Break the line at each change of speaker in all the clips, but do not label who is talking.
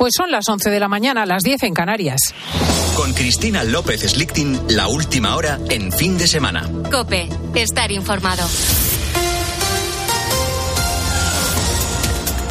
Pues son las 11 de la mañana, las 10 en Canarias.
Con Cristina López Slichting, la última hora en fin de semana.
Cope, estar informado.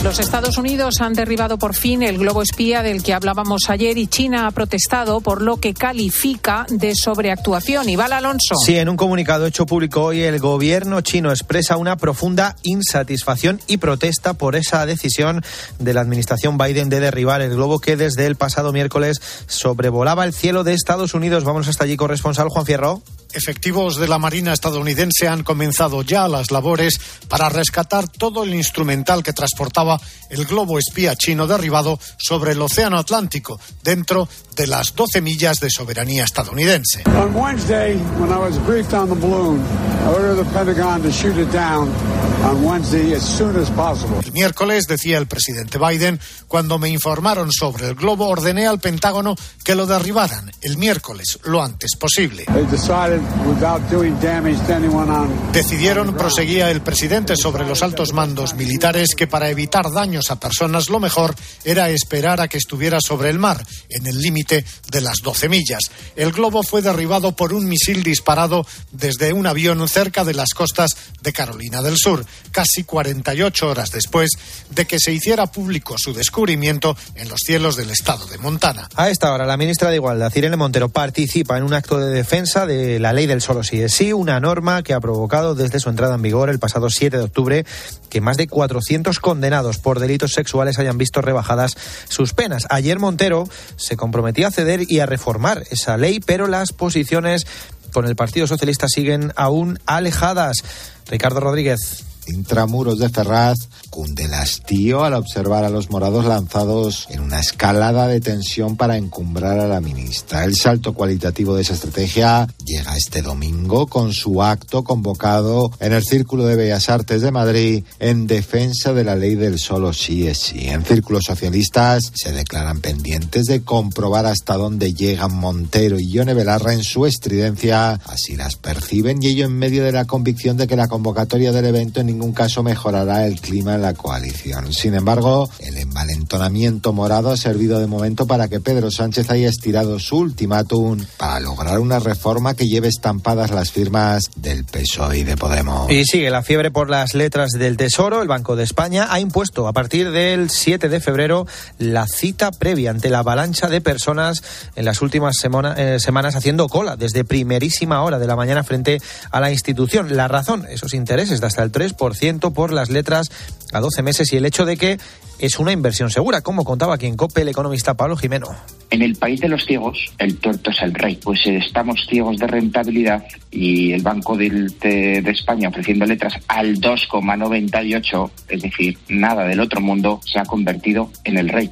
Los Estados Unidos han derribado por fin el globo espía del que hablábamos ayer y China ha protestado por lo que califica de sobreactuación. Iván Alonso.
Sí, en un comunicado hecho público hoy, el gobierno chino expresa una profunda insatisfacción y protesta por esa decisión de la administración Biden de derribar el globo que desde el pasado miércoles sobrevolaba el cielo de Estados Unidos. Vamos hasta allí, corresponsal Juan Fierro.
Efectivos de la Marina estadounidense han comenzado ya las labores para rescatar todo el instrumental que transportaba el globo espía chino derribado sobre el Océano Atlántico, dentro de las 12 millas de soberanía estadounidense. El miércoles, decía el presidente Biden, cuando me informaron sobre el globo, ordené al Pentágono que lo derribaran el miércoles, lo antes posible. Decidieron, proseguía el presidente sobre los altos mandos militares, que para evitar daños a personas lo mejor era esperar a que estuviera sobre el mar, en el límite de las 12 millas. El globo fue derribado por un misil disparado desde un avión cerca de las costas de Carolina del Sur, casi 48 horas después de que se hiciera público su descubrimiento en los cielos del estado de Montana.
A esta hora, la ministra de Igualdad, Irene Montero, participa en un acto de defensa de la ley del solo sí es sí, una norma que ha provocado desde su entrada en vigor el pasado 7 de octubre que más de 400 condenados por delitos sexuales hayan visto rebajadas sus penas. Ayer Montero se comprometió a ceder y a reformar esa ley, pero las posiciones con el Partido Socialista siguen aún alejadas. Ricardo Rodríguez.
Intramuros de Ferraz cunde el hastío al observar a los morados lanzados en una escalada de tensión para encumbrar a la ministra. El salto cualitativo de esa estrategia llega este domingo con su acto convocado en el Círculo de Bellas Artes de Madrid en defensa de la ley del solo sí es sí. En círculos socialistas se declaran pendientes de comprobar hasta dónde llegan Montero y Yone Belarra en su estridencia. Así las perciben y ello en medio de la convicción de que la convocatoria del evento en ningún caso mejorará el clima en la coalición. Sin embargo, el envalentonamiento morado ha servido de momento para que Pedro Sánchez haya estirado su ultimátum para lograr una reforma que lleve estampadas las firmas del PSOE y de Podemos.
Y sigue la fiebre por las letras del Tesoro. El Banco de España ha impuesto a partir del 7 de febrero la cita previa ante la avalancha de personas en las últimas eh, semanas haciendo cola desde primerísima hora de la mañana frente a la institución. La razón, esos intereses de hasta el 3% por las letras a 12 meses y el hecho de que es una inversión segura, como contaba aquí en COPE el economista Pablo Jimeno.
En el país de los ciegos, el tuerto es el rey. Pues estamos ciegos de rentabilidad y el Banco de, de, de España ofreciendo letras al 2,98, es decir, nada del otro mundo, se ha convertido en el rey.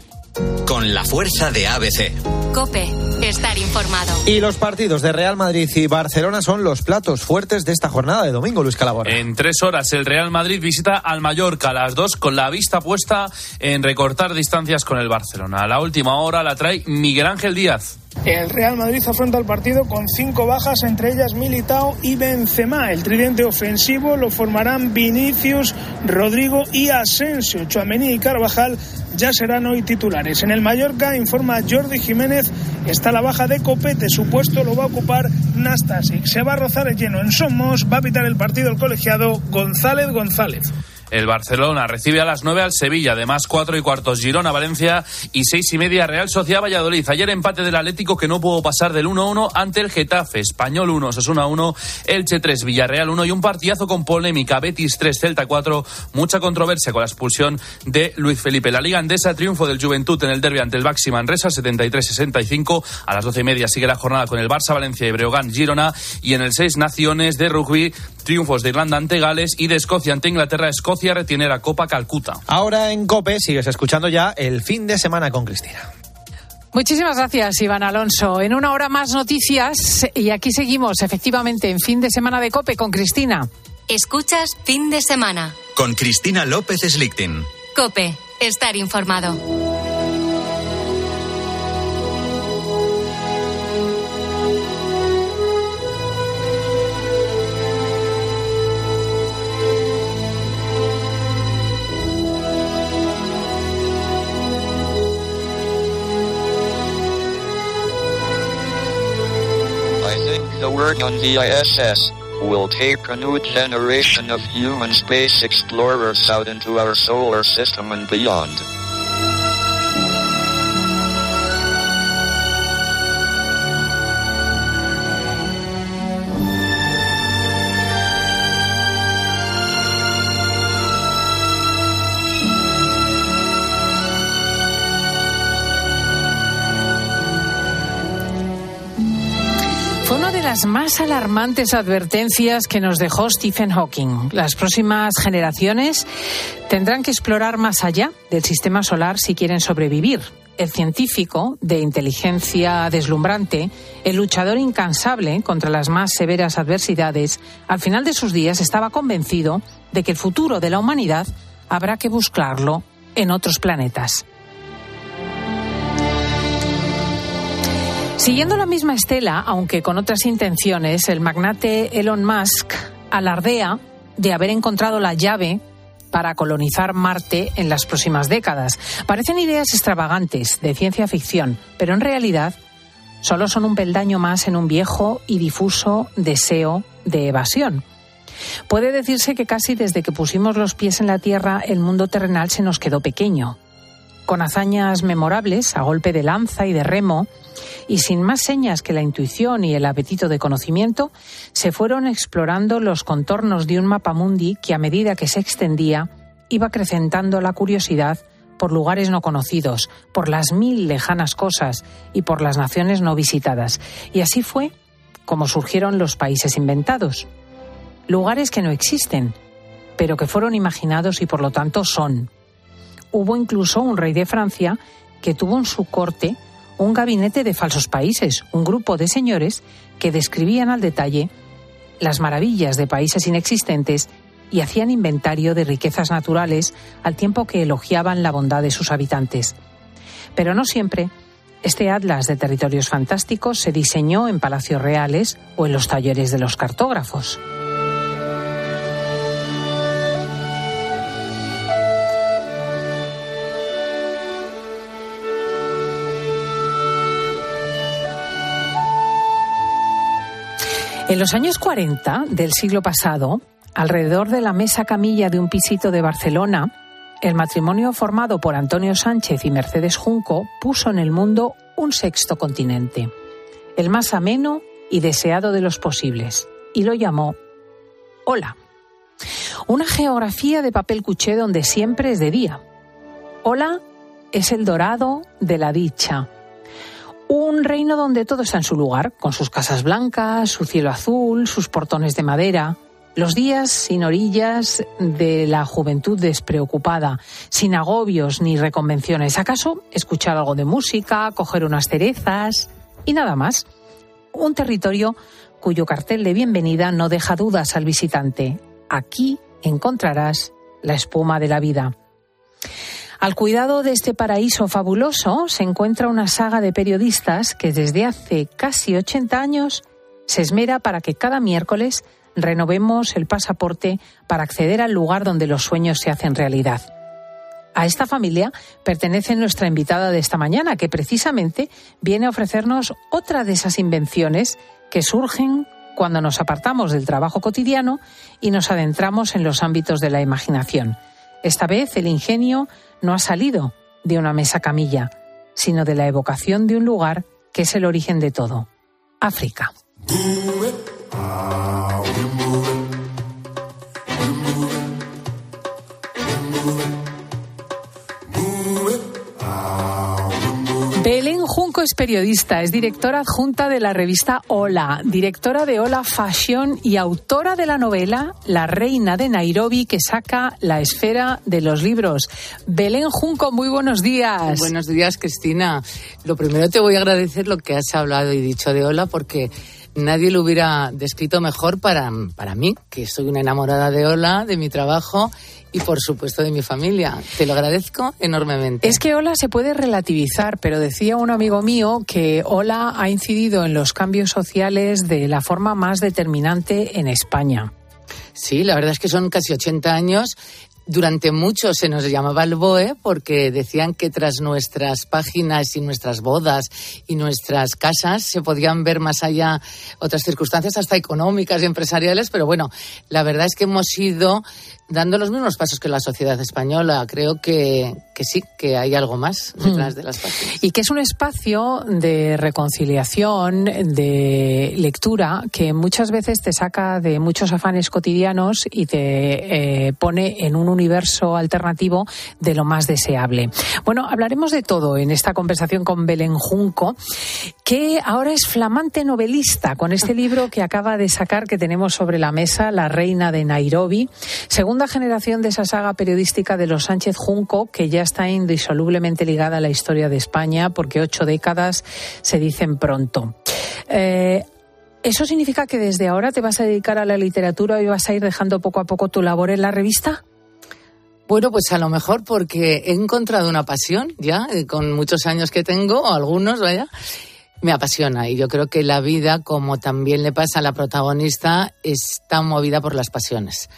Con la fuerza de ABC.
Cope, estar informado.
Y los partidos de Real Madrid y Barcelona son los platos fuertes de esta jornada de domingo, Luis Calabora.
En tres horas el Real Madrid visita al Mallorca a las dos con la vista puesta en recortar distancias con el Barcelona. A la última hora la trae Miguel Ángel Díaz.
El Real Madrid afronta el partido con cinco bajas, entre ellas Militao y Benzema. El tridente ofensivo lo formarán Vinicius, Rodrigo y Asensio. Chuamení y Carvajal ya serán hoy titulares. En el Mallorca, informa Jordi Jiménez, está la baja de Copete. Su puesto lo va a ocupar Nastasic. Se va a rozar el lleno en Somos. Va a pitar el partido el colegiado González González.
El Barcelona recibe a las 9 al Sevilla, además 4 y cuartos Girona, Valencia y 6 y media Real Sociedad Valladolid. Ayer empate del Atlético que no pudo pasar del 1-1 ante el Getafe, Español 1, Sasuna 1, Elche 3, Villarreal 1 y un partidazo con polémica, Betis 3, Celta 4, mucha controversia con la expulsión de Luis Felipe. La Liga Andesa, triunfo del Juventud en el derbi ante el Baxi Manresa 73-65. A las 12 y media sigue la jornada con el Barça, Valencia y Breogán, Girona y en el 6 Naciones de rugby, triunfos de Irlanda ante Gales y de Escocia ante Inglaterra, Escocia retiene la Copa Calcuta.
Ahora en COPE sigues escuchando ya el fin de semana con Cristina.
Muchísimas gracias, Iván Alonso. En una hora más noticias y aquí seguimos efectivamente en fin de semana de COPE con Cristina.
Escuchas fin de semana.
Con Cristina López Slichting.
COPE, estar informado.
On the ISS will take a new generation of human space explorers out into our solar system and beyond.
Las más alarmantes advertencias que nos dejó Stephen Hawking. Las próximas generaciones tendrán que explorar más allá del sistema solar si quieren sobrevivir. El científico de inteligencia deslumbrante, el luchador incansable contra las más severas adversidades, al final de sus días estaba convencido de que el futuro de la humanidad habrá que buscarlo en otros planetas. Siguiendo la misma estela, aunque con otras intenciones, el magnate Elon Musk alardea de haber encontrado la llave para colonizar Marte en las próximas décadas. Parecen ideas extravagantes de ciencia ficción, pero en realidad solo son un peldaño más en un viejo y difuso deseo de evasión. Puede decirse que casi desde que pusimos los pies en la Tierra el mundo terrenal se nos quedó pequeño. Con hazañas memorables, a golpe de lanza y de remo, y sin más señas que la intuición y el apetito de conocimiento, se fueron explorando los contornos de un mapa mundi que a medida que se extendía iba acrecentando la curiosidad por lugares no conocidos, por las mil lejanas cosas y por las naciones no visitadas. Y así fue como surgieron los países inventados. Lugares que no existen, pero que fueron imaginados y por lo tanto son. Hubo incluso un rey de Francia que tuvo en su corte un gabinete de falsos países, un grupo de señores que describían al detalle las maravillas de países inexistentes y hacían inventario de riquezas naturales al tiempo que elogiaban la bondad de sus habitantes. Pero no siempre este atlas de territorios fantásticos se diseñó en palacios reales o en los talleres de los cartógrafos. En los años 40 del siglo pasado, alrededor de la mesa camilla de un pisito de Barcelona, el matrimonio formado por Antonio Sánchez y Mercedes Junco puso en el mundo un sexto continente, el más ameno y deseado de los posibles, y lo llamó Hola. Una geografía de papel cuché donde siempre es de día. Hola es el dorado de la dicha, un reino donde todo está en su lugar, con sus casas blancas, su cielo azul, sus portones de madera, los días sin orillas de la juventud despreocupada, sin agobios ni reconvenciones. ¿Acaso escuchar algo de música, coger unas cerezas y nada más? Un territorio cuyo cartel de bienvenida no deja dudas al visitante. Aquí encontrarás la espuma de la vida. Al cuidado de este paraíso fabuloso se encuentra una saga de periodistas que desde hace casi 80 años se esmera para que cada miércoles renovemos el pasaporte para acceder al lugar donde los sueños se hacen realidad. A esta familia pertenece nuestra invitada de esta mañana, que precisamente viene a ofrecernos otra de esas invenciones que surgen cuando nos apartamos del trabajo cotidiano y nos adentramos en los ámbitos de la imaginación. Esta vez el ingenio no ha salido de una mesa camilla, sino de la evocación de un lugar que es el origen de todo, África. Es periodista, es directora adjunta de la revista Hola, directora de Hola Fashion y autora de la novela La Reina de Nairobi que saca la esfera de los libros. Belén Junco, muy buenos días.
Buenos días, Cristina. Lo primero te voy a agradecer lo que has hablado y dicho de Hola porque nadie lo hubiera descrito mejor para, para mí, que soy una enamorada de Hola, de mi trabajo y por supuesto de mi familia. Te lo agradezco enormemente.
Es que Hola se puede relativizar, pero decía un amigo mío que Hola ha incidido en los cambios sociales de la forma más determinante en España.
Sí, la verdad es que son casi 80 años durante mucho se nos llamaba el BOE porque decían que tras nuestras páginas y nuestras bodas y nuestras casas se podían ver más allá otras circunstancias, hasta económicas y empresariales, pero bueno, la verdad es que hemos ido dando los mismos pasos que la sociedad española. Creo que, que sí, que hay algo más detrás de las páginas.
Y que es un espacio de reconciliación, de lectura, que muchas veces te saca de muchos afanes cotidianos y te eh, pone en un universo alternativo de lo más deseable. Bueno, hablaremos de todo en esta conversación con Belén Junco, que ahora es flamante novelista con este libro que acaba de sacar que tenemos sobre la mesa, La Reina de Nairobi, segunda generación de esa saga periodística de los Sánchez Junco, que ya está indisolublemente ligada a la historia de España, porque ocho décadas se dicen pronto. Eh, ¿Eso significa que desde ahora te vas a dedicar a la literatura y vas a ir dejando poco a poco tu labor en la revista?
Bueno, pues a lo mejor porque he encontrado una pasión ya, eh, con muchos años que tengo, o algunos, vaya, me apasiona. Y yo creo que la vida, como también le pasa a la protagonista, está movida por las pasiones.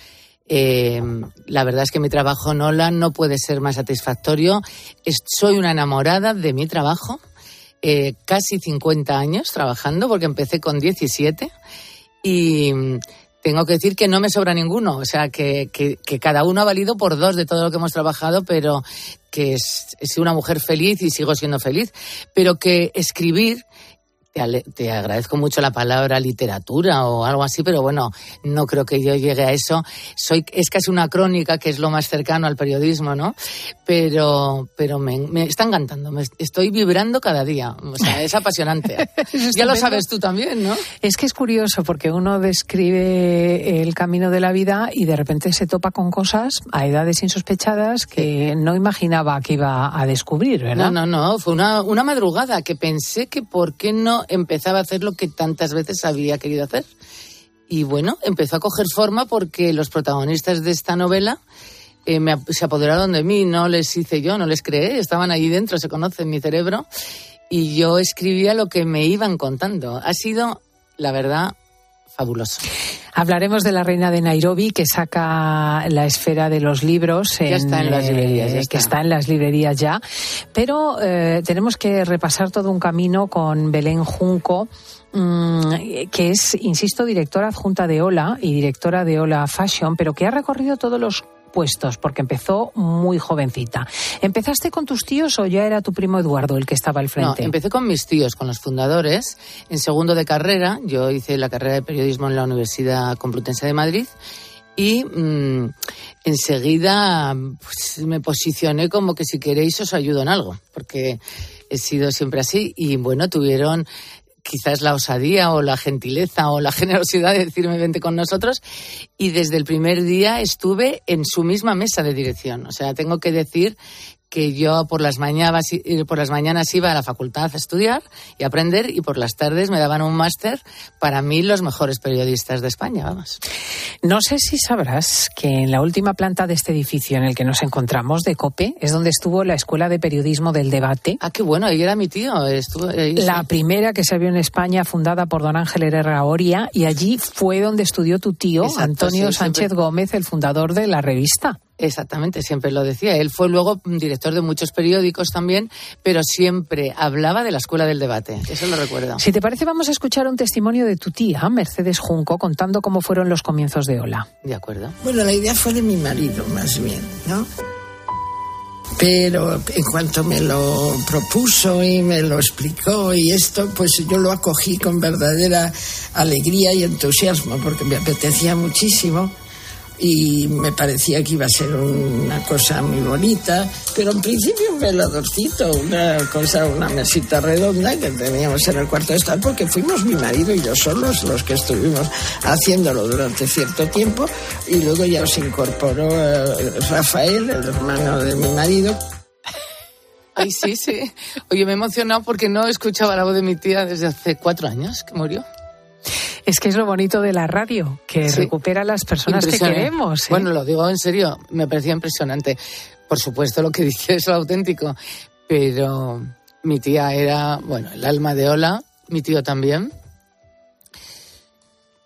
Eh, la verdad es que mi trabajo en Ola no puede ser más satisfactorio. soy una enamorada de mi trabajo. Eh, casi 50 años trabajando, porque empecé con 17. Y tengo que decir que no me sobra ninguno, o sea, que, que, cada uno ha valido por dos de todo lo que hemos trabajado, pero que es, es una mujer feliz y sigo siendo feliz, pero que escribir te, agradezco mucho la palabra literatura o algo así, pero bueno, no creo que yo llegue a eso. Soy, es casi una crónica, que es lo más cercano al periodismo, ¿no? Pero, pero me, me está encantando, me estoy vibrando cada día. O sea, es apasionante. ya lo sabes tú también, ¿no?
Es que es curioso porque uno describe el camino de la vida y de repente se topa con cosas a edades insospechadas que no imaginaba que iba a descubrir, ¿verdad?
No, no, no. Fue una, una madrugada que pensé que por qué no empezaba a hacer lo que tantas veces había querido hacer. Y bueno, empezó a coger forma porque los protagonistas de esta novela eh, se apoderaron de mí, no les hice yo, no les creé, estaban allí dentro, se conocen mi cerebro, y yo escribía lo que me iban contando. Ha sido, la verdad, fabuloso.
Hablaremos de la reina de Nairobi que saca la esfera de los libros.
ya está en las librerías.
Eh, que está en las librerías ya. Pero eh, tenemos que repasar todo un camino con Belén Junco mm, que es, insisto, directora adjunta de Ola y directora de Ola Fashion, pero que ha recorrido todos los puestos, porque empezó muy jovencita. ¿Empezaste con tus tíos o ya era tu primo Eduardo el que estaba al frente?
No, empecé con mis tíos, con los fundadores. En segundo de carrera, yo hice la carrera de periodismo en la Universidad Complutense de Madrid y mm, enseguida pues, me posicioné como que si queréis os ayudo en algo, porque he sido siempre así y bueno, tuvieron quizás la osadía o la gentileza o la generosidad de decirme vente con nosotros y desde el primer día estuve en su misma mesa de dirección. O sea, tengo que decir que yo por las mañanas por las mañanas iba a la facultad a estudiar y aprender y por las tardes me daban un máster para mí los mejores periodistas de España, vamos.
No sé si sabrás que en la última planta de este edificio en el que nos encontramos de COPE es donde estuvo la Escuela de Periodismo del Debate.
Ah, qué bueno, ahí era mi tío, estuvo
La primera que se vio en España fundada por don Ángel Herrera Oria y allí fue donde estudió tu tío Antonio Sánchez Gómez, el fundador de la revista.
Exactamente, siempre lo decía. Él fue luego director de muchos periódicos también, pero siempre hablaba de la escuela del debate. Eso lo recuerdo.
Si te parece, vamos a escuchar un testimonio de tu tía, Mercedes Junco, contando cómo fueron los comienzos de Ola.
De acuerdo.
Bueno, la idea fue de mi marido, más bien, ¿no? Pero en cuanto me lo propuso y me lo explicó y esto, pues yo lo acogí con verdadera alegría y entusiasmo porque me apetecía muchísimo y me parecía que iba a ser una cosa muy bonita, pero en principio un veladorcito, una cosa, una mesita redonda que teníamos en el cuarto de estar, porque fuimos mi marido y yo solos los que estuvimos haciéndolo durante cierto tiempo, y luego ya os incorporó eh, Rafael, el hermano de mi marido.
Ay, sí, sí. Oye, me he emocionado porque no escuchaba la voz de mi tía desde hace cuatro años que murió.
Es que es lo bonito de la radio, que recupera a las personas que queremos. ¿eh?
Bueno, lo digo en serio, me parecía impresionante. Por supuesto, lo que dice es lo auténtico, pero mi tía era, bueno, el alma de Ola, mi tío también.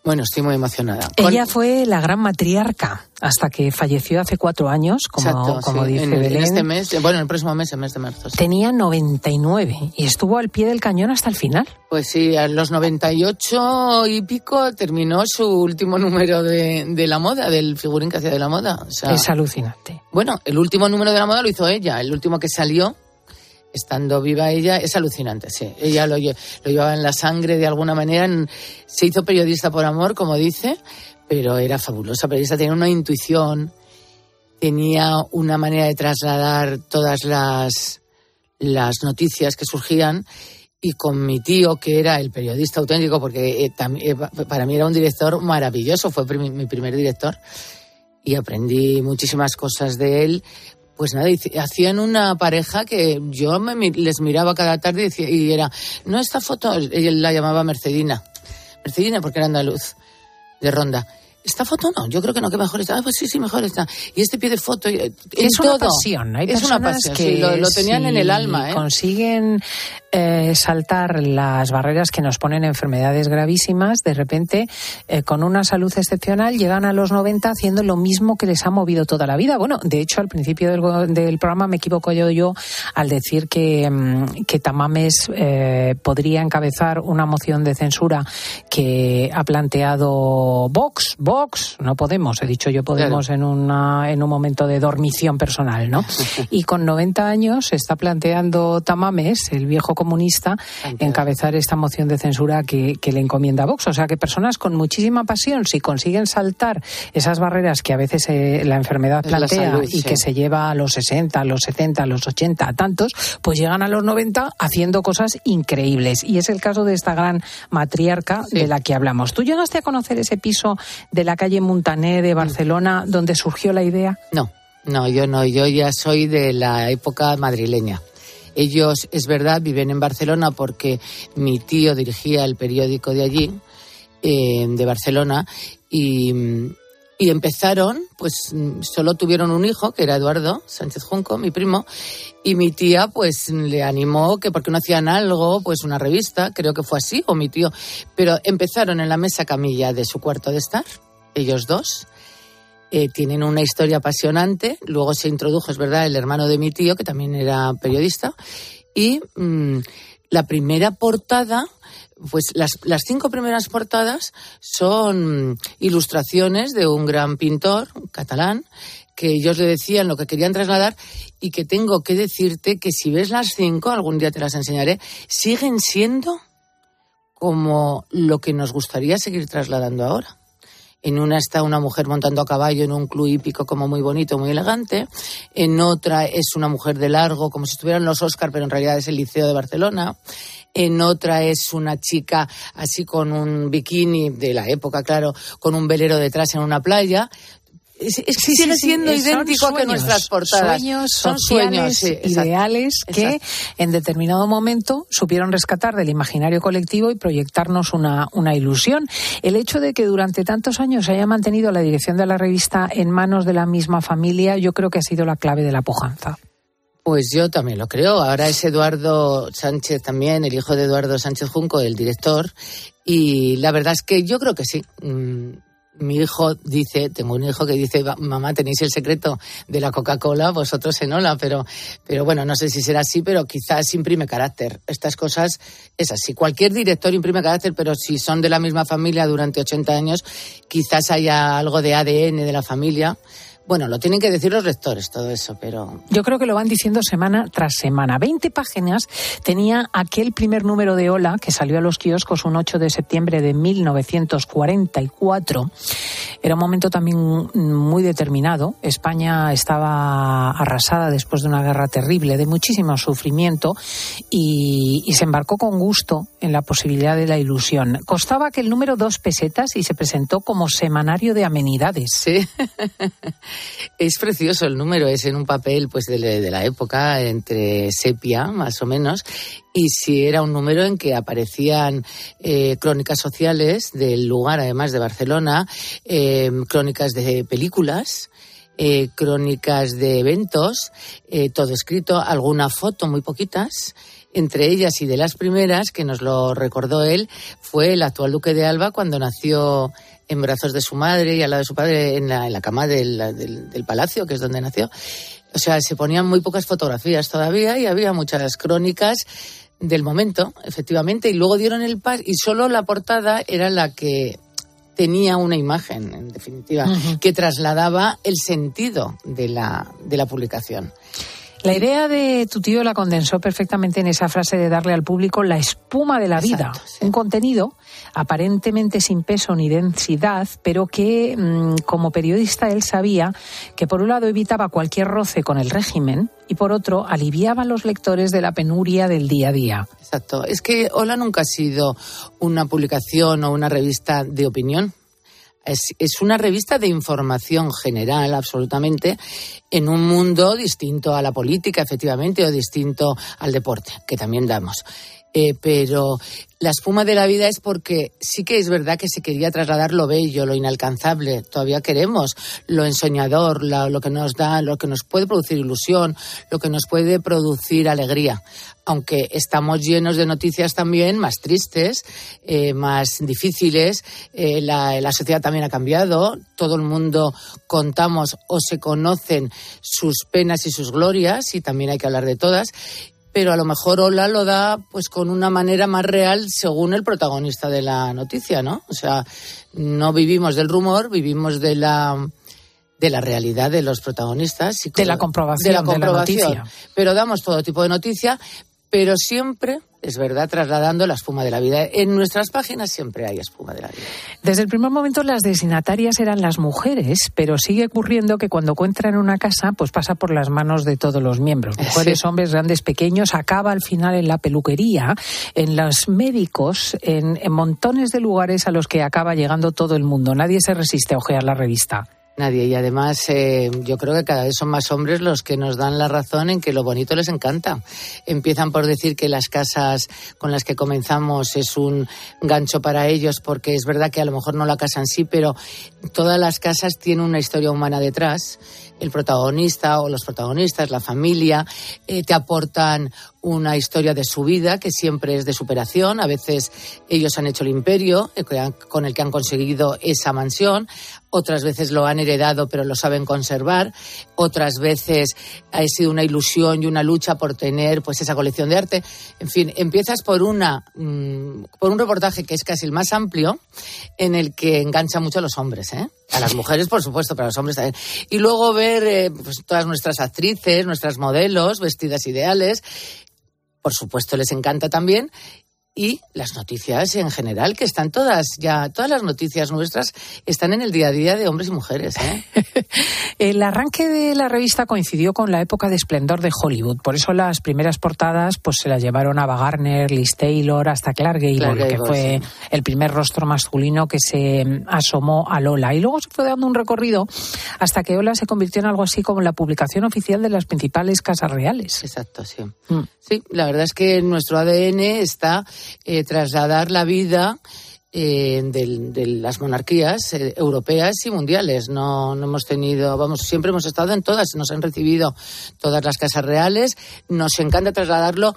Bueno, estoy muy emocionada.
Ella fue la gran matriarca hasta que falleció hace cuatro años, como,
Exacto,
como
sí,
dice
en, en
Belén.
este mes, bueno, el próximo mes, el mes de marzo. sí.
Tenía 99 y estuvo al pie del cañón hasta el final.
Pues sí, a los 98 y pico terminó su último número de, de la moda, del figurín que hacía de la moda. O sea,
Es alucinante.
Bueno, el último número de la moda lo hizo ella, el último que salió, estando viva ella, es alucinante, sí. Ella lo, lo llevaba en la sangre de alguna manera, se hizo periodista por amor, como dice, pero era fabulosa periodista, tenía una intuición, tenía una manera de trasladar todas las, las noticias que surgían y con mi tío, que era el periodista auténtico, porque eh, eh, pa- para mí era un director maravilloso, fue mi primer director, y aprendí muchísimas cosas de él. Pues nada, hacían una pareja que yo me les miraba cada tarde y, decía, y era, no esta foto, él la llamaba Mercedina, Mercedina porque era andaluz, de Ronda. Esta foto no, yo creo que no, que mejor está. Ah, pues sí, sí, mejor está. Y este pie de foto, en
es una pasión. Hay
es una pasión,
que
sí, lo, lo tenían en el alma, ¿eh?
Consiguen eh, saltar las barreras que nos ponen enfermedades gravísimas. De repente, eh, con una salud excepcional, llegan a los 90 haciendo lo mismo que les ha movido toda la vida. Bueno, de hecho, al principio del, programa me equivoco yo, yo al decir que, mm, que Tamames eh, podría encabezar una moción de censura que ha planteado Vox. Vox, no Podemos, he dicho yo Podemos en, una, en un momento de dormición personal, ¿no? Y con 90 años se está planteando Tamames, el viejo comunista, encabezar esta moción de censura que, que le encomienda Vox. O sea que personas con muchísima pasión, si consiguen saltar esas barreras que a veces eh, la enfermedad
la
plantea
salud,
y
sí.
que se lleva a los 60, a los 70, a los 80, a tantos, pues llegan a los 90 haciendo cosas increíbles. Y es el caso de esta gran matriarca de la que hablamos. ¿Tú llegaste a conocer ese piso de la calle Montané de Barcelona donde surgió la idea?
No, no, yo no, yo ya soy de la época madrileña. Ellos, es verdad, viven en Barcelona porque mi tío dirigía el periódico de allí, eh, de Barcelona, y, y empezaron, pues solo tuvieron un hijo, que era Eduardo Sánchez Junco, mi primo, y mi tía pues le animó que porque no hacían algo, pues una revista, creo que fue así, o mi tío, pero empezaron en la mesa camilla de su cuarto de estar, ellos dos, eh, tienen una historia apasionante. Luego se introdujo, es verdad, el hermano de mi tío, que también era periodista. Y mm, la primera portada, pues las, las cinco primeras portadas son ilustraciones de un gran pintor catalán que ellos le decían lo que querían trasladar y que tengo que decirte que si ves las cinco, algún día te las enseñaré, siguen siendo como lo que nos gustaría seguir trasladando ahora. En una está una mujer montando a caballo en un club hípico como muy bonito, muy elegante. En otra es una mujer de largo, como si estuvieran los Oscar, pero en realidad es el Liceo de Barcelona. En otra es una chica así con un bikini de la época, claro, con un velero detrás en una playa. Que
Sí, sí,
sigue siendo
eh,
idéntico que
sueños,
nuestras portadas.
Sueños
son
sociales,
sueños,
ideales que en determinado momento supieron rescatar del imaginario colectivo y proyectarnos una, una ilusión. El hecho de que durante tantos años se haya mantenido la dirección de la revista en manos de la misma familia, yo creo que ha sido la clave de la pujanza.
Pues yo también lo creo. Ahora es Eduardo Sánchez también, el hijo de Eduardo Sánchez Junco, el director. Y la verdad es que yo creo que sí. Mm, Mi hijo dice, tengo un hijo que dice, "Va- mamá, tenéis el secreto de la Coca-Cola, vosotros en Ola, pero, pero bueno, no sé si será así, pero quizás imprime carácter. Estas cosas es así. Cualquier director imprime carácter, pero si son de la misma familia durante 80 años, quizás haya algo de ADN de la familia. Bueno, lo tienen que decir los lectores, todo eso, pero
Yo creo que lo van diciendo semana tras semana. 20 páginas tenía aquel primer número de Ola que salió a los kioscos un 8 de septiembre de 1944. Era un momento también muy determinado. España estaba arrasada después de una guerra terrible, de muchísimo sufrimiento, y, y se embarcó con gusto en la posibilidad de la ilusión. Costaba que el número dos pesetas y se presentó como semanario de amenidades.
Sí. Es precioso el número, es en un papel pues de, la época, entre sepia, más o menos, y si era un número en que aparecían eh, crónicas sociales del lugar, además de Barcelona, eh, crónicas de películas, eh, crónicas de eventos, todo escrito, alguna foto, muy poquitas. Entre ellas y de las primeras, que nos lo recordó él, fue el actual duque de Alba cuando nació en brazos de su madre y al lado de su padre en la, en la cama del, del, del palacio, que es donde nació. O sea, se ponían muy pocas fotografías todavía y había muchas crónicas del momento, efectivamente, y luego dieron el par y solo la portada era la que tenía una imagen, en definitiva, que trasladaba el sentido de la, de la publicación.
La idea de tu tío la condensó perfectamente en esa frase de darle al público la espuma de la vida,
sí.
un contenido aparentemente sin peso ni densidad, pero que mm, como periodista él sabía que por un lado evitaba cualquier roce con el régimen y por otro aliviaba a los lectores de la penuria del día a día.
Exacto. Es que Hola nunca ha sido una publicación o una revista de opinión. Es, es, una revista de información general, absolutamente, en un mundo distinto a la política, efectivamente, o distinto al deporte, que también damos. Eh, pero la espuma de la vida es porque sí que es verdad que se quería trasladar lo bello, lo inalcanzable. Todavía queremos lo ensoñador, lo que nos da, lo que nos puede producir ilusión, lo que nos puede producir alegría. Aunque estamos llenos de noticias también más tristes, eh, más difíciles. Eh, la, la sociedad también ha cambiado. Todo el mundo contamos o se conocen sus penas y sus glorias y también hay que hablar de todas pero a lo mejor Ola lo da pues con una manera más real según el protagonista de la noticia, ¿no? O sea, no vivimos del rumor, vivimos de la de la realidad de los protagonistas y
de la comprobación
de la comprobación,
de la noticia.
pero damos todo tipo de noticia, pero siempre es verdad, trasladando la espuma de la vida. En nuestras páginas siempre hay espuma de la vida.
Desde el primer momento las destinatarias eran las mujeres, pero sigue ocurriendo que cuando encuentran una casa, pues pasa por las manos de todos los miembros. Mujeres, sí. hombres, grandes, pequeños, acaba al final en la peluquería, en los médicos, en, en montones de lugares a los que acaba llegando todo el mundo. Nadie se resiste a ojear la revista.
Nadie. Y además, eh, yo creo que cada vez son más hombres los que nos dan la razón en que lo bonito les encanta. Empiezan por decir que las casas con las que comenzamos es un gancho para ellos, porque es verdad que a lo mejor no la casa en sí, pero todas las casas tienen una historia humana detrás. El protagonista o los protagonistas, la familia, eh, te aportan una historia de su vida que siempre es de superación. A veces ellos han hecho el imperio eh, con el que han conseguido esa mansión, otras veces lo han heredado pero lo saben conservar, otras veces ha sido una ilusión y una lucha por tener pues esa colección de arte. En fin, empiezas por una mmm, por un reportaje que es casi el más amplio en el que engancha mucho a los hombres, ¿eh? A las mujeres, por supuesto, pero a los hombres también. Y luego ver eh, pues, todas nuestras actrices, nuestras modelos, vestidas ideales, por supuesto les encanta también y las noticias en general, que están todas ya, todas las noticias nuestras están en el día a día de hombres y mujeres. ¿eh?
el arranque de la revista coincidió con la época de esplendor de Hollywood, por eso las primeras portadas pues se las llevaron a Garner, Liz Taylor, hasta Clark Gable, Clark Gable que fue sí. el primer rostro masculino que se asomó a Lola. Y luego se fue dando un recorrido hasta que Lola se convirtió en algo así como la publicación oficial de las principales casas reales.
Exacto, sí. Mm. Sí, la verdad es que nuestro ADN está eh, trasladar la vida eh, de, de, las monarquías eh, europeas y mundiales. No, no hemos tenido, vamos, siempre hemos estado en todas, nos han recibido todas las casas reales, nos encanta trasladarlo.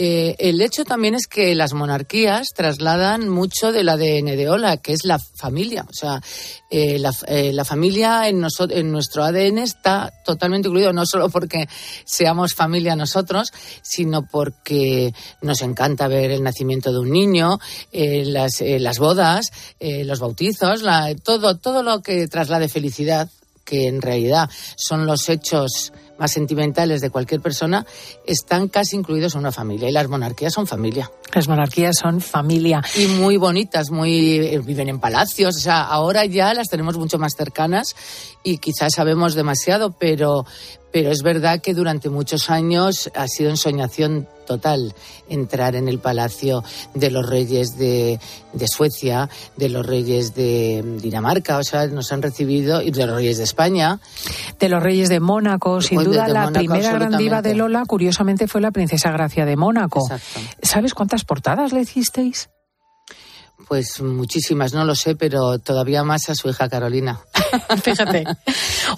Eh, el hecho también es que las monarquías trasladan mucho del ADN de Ola, que es la familia. O sea, eh, la, eh, la, familia en, en, nuestro ADN está totalmente incluido, no solo porque seamos familia nosotros, sino porque nos encanta ver el nacimiento de un niño, eh, las, las, bodas, los bautizos, la, todo, todo lo que traslade felicidad, que en realidad son los hechos más sentimentales de cualquier persona están casi incluidos en una familia y las monarquías son familia.
Las monarquías son familia.
Y muy bonitas, muy viven en palacios, o sea, ahora ya las tenemos mucho más cercanas y quizás sabemos demasiado, pero pero es verdad que durante muchos años ha sido ensoñación total entrar en el palacio de los reyes de, de, Suecia, de los reyes de Dinamarca, o sea, nos han recibido, y de los reyes de España.
De los reyes de Mónaco, sin duda de, de la Mónaco, primera gran diva de Lola, curiosamente, fue la princesa Gracia de Mónaco.
Exacto.
¿Sabes cuántas portadas le hicisteis?
Pues muchísimas, no lo sé, pero todavía más a su hija Carolina.
Fíjate.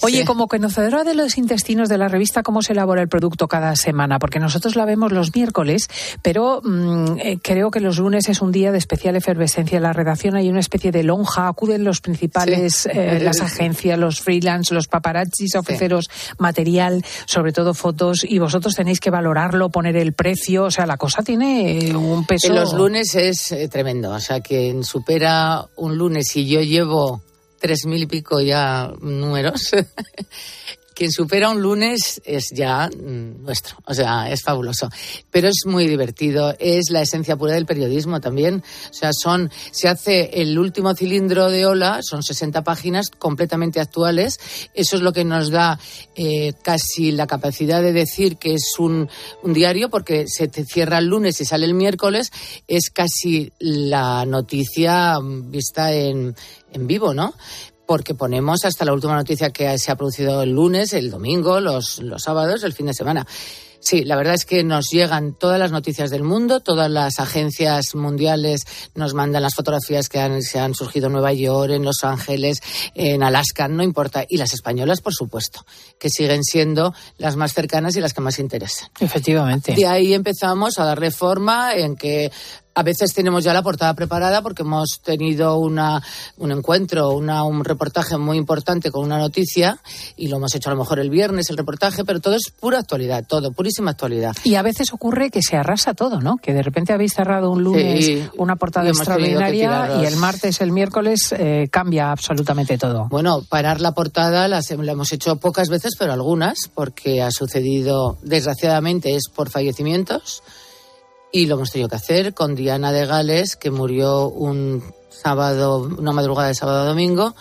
Oye, como conocedora de los intestinos de la revista, ¿cómo se elabora el producto cada semana? Porque nosotros la vemos los miércoles, pero mm, eh, creo que los lunes es un día de especial efervescencia en la redacción. Hay una especie de lonja, acuden los principales, eh, las agencias, los freelance, los paparazzis, ofreceros material, sobre todo fotos, y vosotros tenéis que valorarlo, poner el precio. O sea, la cosa tiene eh, un peso.
En los lunes es eh, tremendo, o sea, que supera un lunes y yo llevo tres mil y pico ya números. Quien supera un lunes es ya mm, nuestro, o sea, es fabuloso. Pero es muy divertido, es la esencia pura del periodismo también. O sea, son, se hace el último cilindro de Ola, son 60 páginas completamente actuales. Eso es lo que nos da eh, casi la capacidad de decir que es un, un diario, porque se te cierra el lunes y sale el miércoles. Es casi la noticia mm, vista en, en vivo, ¿no? Porque ponemos hasta la última noticia que se ha producido el lunes, el domingo, los, los sábados, el fin de semana. Sí, la verdad es que nos llegan todas las noticias del mundo, todas las agencias mundiales nos mandan las fotografías que han, se han surgido en Nueva York, en Los Ángeles, en Alaska, no importa. Y las españolas, por supuesto, que siguen siendo las más cercanas y las que más interesan.
Efectivamente.
De ahí empezamos a darle forma en que a veces tenemos ya la portada preparada porque hemos tenido una, un encuentro, una, un reportaje muy importante con una noticia y lo hemos hecho a lo mejor el viernes el reportaje, pero todo es pura actualidad, todo, purísima actualidad.
Y a veces ocurre que se arrasa todo, ¿no? Que de repente habéis cerrado un lunes
Sí.
una portada extraordinaria y el martes, el miércoles eh, cambia absolutamente todo.
Bueno, parar la portada la, la hemos hecho pocas veces, pero algunas, porque ha sucedido, desgraciadamente, es por fallecimientos. Y lo hemos tenido que hacer con Diana de Gales, que murió un sábado, una madrugada de sábado a domingo.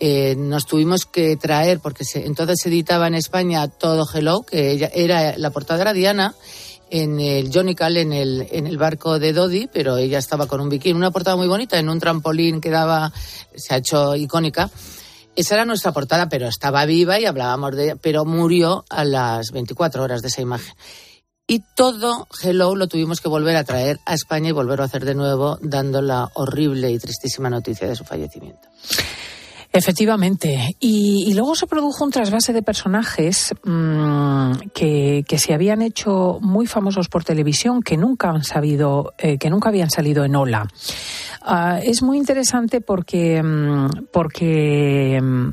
Eh, nos tuvimos que traer, porque se- entonces se editaba en España todo Hello, que ella era la portada era Diana, en el Johnny Cal, en el, en el barco de Dodi, pero ella estaba con un bikini, una portada muy bonita, en un trampolín que daba, se ha hecho icónica. Esa era nuestra portada, pero estaba viva y hablábamos de ella, pero murió a las 24 horas de esa imagen. Y todo Hello lo tuvimos que volver a traer a España y volverlo a hacer de nuevo, dando la horrible y tristísima noticia de su fallecimiento.
Efectivamente. Y, luego se produjo un trasvase de personajes mm, que, que se habían hecho muy famosos por televisión, que nunca han sabido, eh, que nunca habían salido en Ola. Ah, es muy interesante porque, mm, porque mm,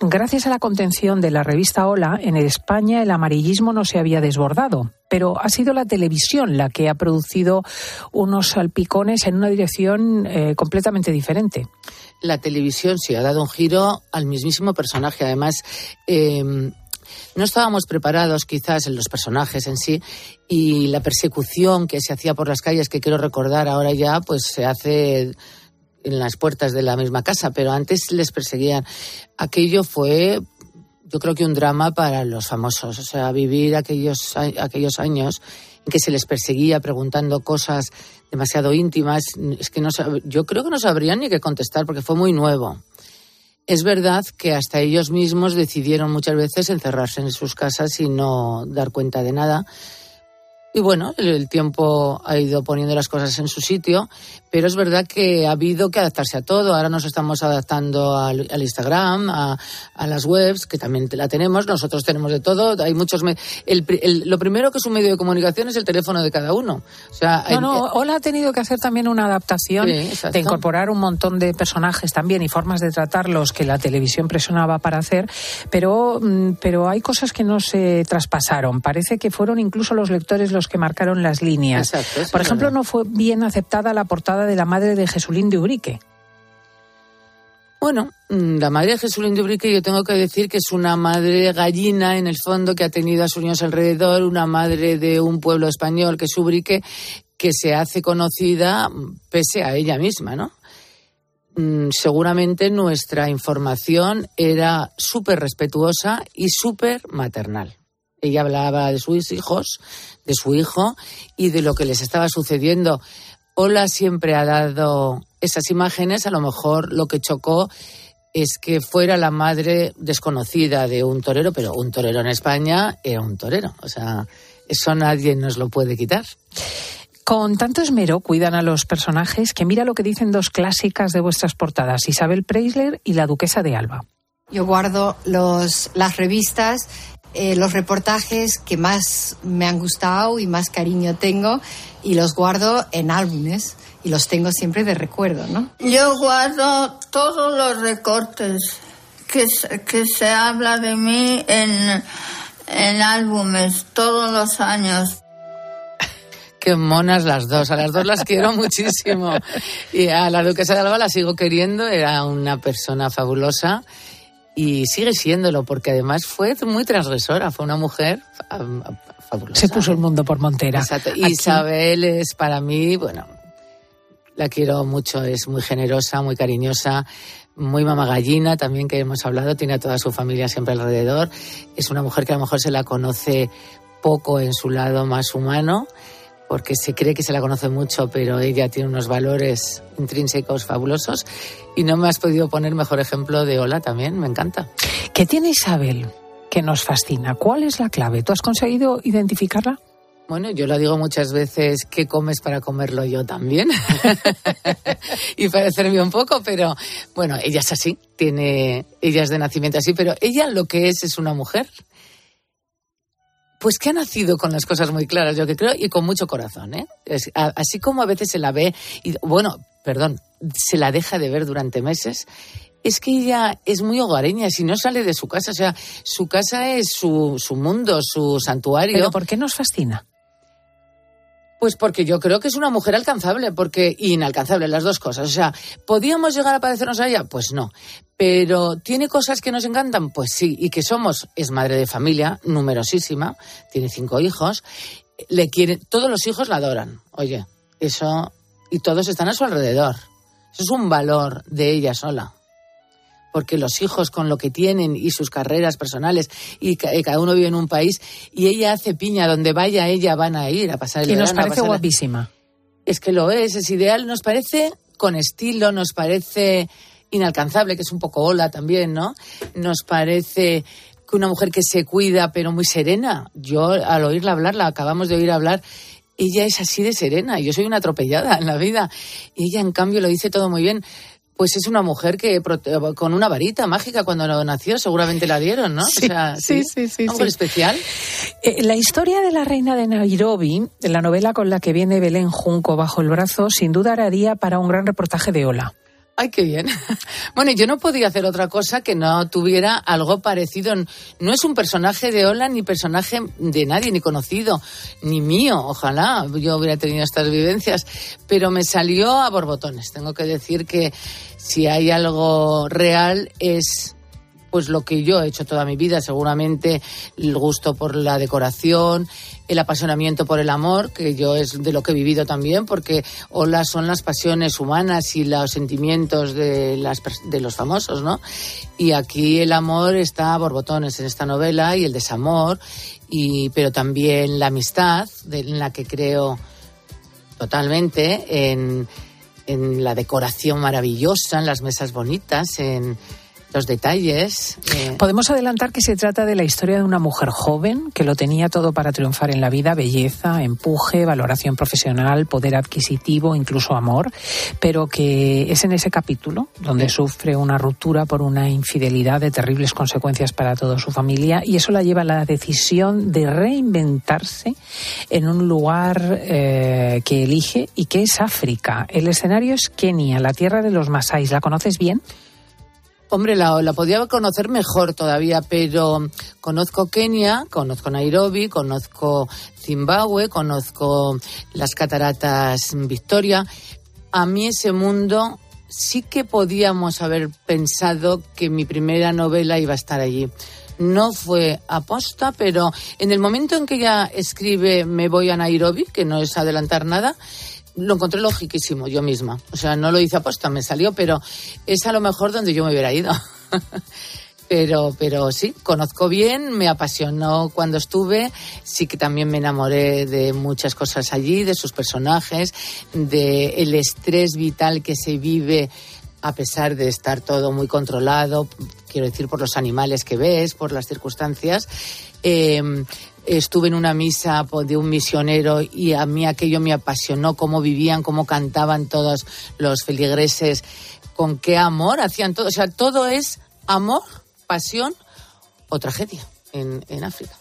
Gracias a la contención de la revista Hola, en España el amarillismo no se había desbordado, pero ha sido la televisión la que ha producido unos salpicones en una dirección eh, completamente diferente.
La televisión sí ha dado un giro al mismísimo personaje. Además, eh, no estábamos preparados quizás en los personajes en sí y la persecución que se hacía por las calles, que quiero recordar ahora ya, pues se hace en las puertas de la misma casa, pero antes les perseguían. Aquello fue, yo creo que un drama para los famosos, o sea, vivir aquellos, aquellos años en que se les perseguía preguntando cosas demasiado íntimas, es que no, yo creo que no sabrían ni qué contestar porque fue muy nuevo. Es verdad que hasta ellos mismos decidieron muchas veces encerrarse en sus casas y no dar cuenta de nada. Y bueno, el, tiempo ha ido poniendo las cosas en su sitio, pero es verdad que ha habido que adaptarse a todo. Ahora nos estamos adaptando al, al Instagram, a, a las webs, que también la tenemos. Nosotros tenemos de todo. Hay muchos. me- el el- lo primero que es un medio de comunicación es el teléfono de cada uno. O sea,
No,
en-
no, Hola ha tenido que hacer también una adaptación
Sí,
de incorporar un montón de personajes también y formas de tratarlos que la televisión presionaba para hacer, pero, mm, pero hay cosas que no se traspasaron. Parece que fueron incluso los lectores los que marcaron las líneas.
Exacto,
Por ejemplo, no fue bien aceptada la portada de la madre de Jesulín de Ubrique.
Bueno, mm, la madre de Jesulín de Ubrique yo tengo que decir que es una madre gallina en el fondo que ha tenido a sus niños alrededor, una madre de un pueblo español que es Ubrique, que se hace conocida mm, pese a ella misma, ¿no? Mm, Seguramente nuestra información era súper respetuosa y súper maternal. Ella hablaba de sus hijos, de su hijo y de lo que les estaba sucediendo. Hola siempre ha dado esas imágenes, a lo mejor lo que chocó es que fuera la madre desconocida de un torero, pero un torero en España era un torero. O sea, eso nadie nos lo puede quitar.
Con tanto esmero cuidan a los personajes que mira lo que dicen dos clásicas de vuestras portadas, Isabel Preisler y la duquesa de Alba.
Yo guardo los, las revistas, eh, los reportajes que más me han gustado y más cariño tengo y los guardo en álbumes y los tengo siempre de recuerdo, ¿no?
Yo guardo todos los recortes que, que se habla de mí en, en álbumes todos los años.
Qué monas las dos, a las dos las quiero muchísimo. Y a la duquesa de Alba la sigo queriendo, era una persona fabulosa y sigue siéndolo, porque además fue muy transgresora, fue una mujer fabulosa.
Se puso el mundo por montera.
Exacto. Isabel es para mí, bueno, la quiero mucho, es muy generosa, muy cariñosa, muy mamá gallina también que hemos hablado, tiene a toda su familia siempre alrededor. Es una mujer que a lo mejor se la conoce poco en su lado más humano porque se cree que se la conoce mucho, pero ella tiene unos valores intrínsecos fabulosos. Y no me has podido poner mejor ejemplo de Ola también, me encanta.
¿Qué tiene Isabel que nos fascina? ¿Cuál es la clave? ¿Tú has conseguido identificarla?
Bueno, yo lo digo muchas veces, ¿qué comes para comerlo yo también? y parecerme un poco, pero bueno, ella es así, tiene, ella es de nacimiento así, pero ella lo que es es una mujer pues que ha nacido con las cosas muy claras, yo que creo, y con mucho corazón, ¿eh? así como a veces se la ve, y bueno, perdón, se la deja de ver durante meses, es que ella es muy hogareña, si no sale de su casa, o sea, su casa es su, su mundo, su santuario.
¿Pero por qué nos fascina?
Pues porque yo creo que es una mujer alcanzable, porque inalcanzable, las dos cosas. O sea, ¿podíamos llegar a parecernos a ella? Pues no. Pero ¿tiene cosas que nos encantan? Pues sí. Y que somos, es madre de familia, numerosísima, tiene cinco hijos, le quiere, todos los hijos la adoran. Oye, eso, y todos están a su alrededor. Eso es un valor de ella sola porque los hijos con lo que tienen y sus carreras personales y cada uno vive en un país y ella hace piña donde vaya ella van a ir a pasar el
y
nos
parece guapísima.
Es que lo es es ideal nos parece con estilo nos parece inalcanzable que es un poco ola también no nos parece que una mujer que se cuida pero muy serena. Yo al oírla hablar la acabamos de oír hablar ella es así de serena. Yo soy una atropellada en la vida. Y ella en cambio lo dice todo muy bien pues es una mujer que con una varita mágica cuando nació, seguramente la dieron, ¿no?
Sí, sí, sí, sí,
especial.
Eh, la historia de la reina de Nairobi, la novela con la que viene Belén Junco bajo el brazo, sin duda haría para un gran reportaje de Ola.
Ay, qué bien. Bueno, yo no podía hacer otra cosa que no tuviera algo parecido. No es un personaje de Ola ni personaje de nadie, ni conocido, ni mío. Ojalá yo hubiera tenido estas vivencias. Pero me salió a borbotones. Tengo que decir que si hay algo real es pues lo que yo he hecho toda mi vida, seguramente el gusto por la decoración, el apasionamiento por el amor, que yo es de lo que he vivido también, porque hola son las pasiones humanas y los sentimientos de, las, de los famosos, ¿no? Y aquí el amor está a borbotones en esta novela y el desamor, y, pero también la amistad, en la que creo totalmente, en, en la decoración maravillosa, en las mesas bonitas, en los detalles.
Eh. Podemos adelantar que se trata de la historia de una mujer joven que lo tenía todo para triunfar en la vida, belleza, empuje, valoración profesional, poder adquisitivo, incluso amor, pero que es en ese capítulo donde sufre una ruptura por una infidelidad de terribles consecuencias para toda su familia y eso la lleva a la decisión de reinventarse en un lugar eh, que elige y que es África. El escenario es Kenia, la tierra de los Masáis. ¿La conoces bien?
Hombre, la, podía conocer mejor todavía, pero conozco Kenia, conozco Nairobi, conozco Zimbabue, conozco las cataratas Victoria. A mí ese mundo sí que podíamos haber pensado que mi primera novela iba a estar allí. No fue aposta, pero en el momento en que ella escribe Me voy a Nairobi, que no es adelantar nada, lo encontré logiquísimo yo misma. O sea, no lo hice aposta, me salió, pero es a lo mejor donde yo me hubiera ido. pero, pero sí, conozco bien, me apasionó cuando estuve, sí que también me enamoré de muchas cosas allí, de sus personajes, de estrés vital que se vive a pesar de estar todo muy controlado, quiero decir, por los animales que ves, por las circunstancias. Eh, estuve en una misa de un misionero y a mí aquello me apasionó, cómo vivían, cómo cantaban todos los feligreses, con qué amor hacían todo. O sea, todo es amor, pasión o tragedia en, en África.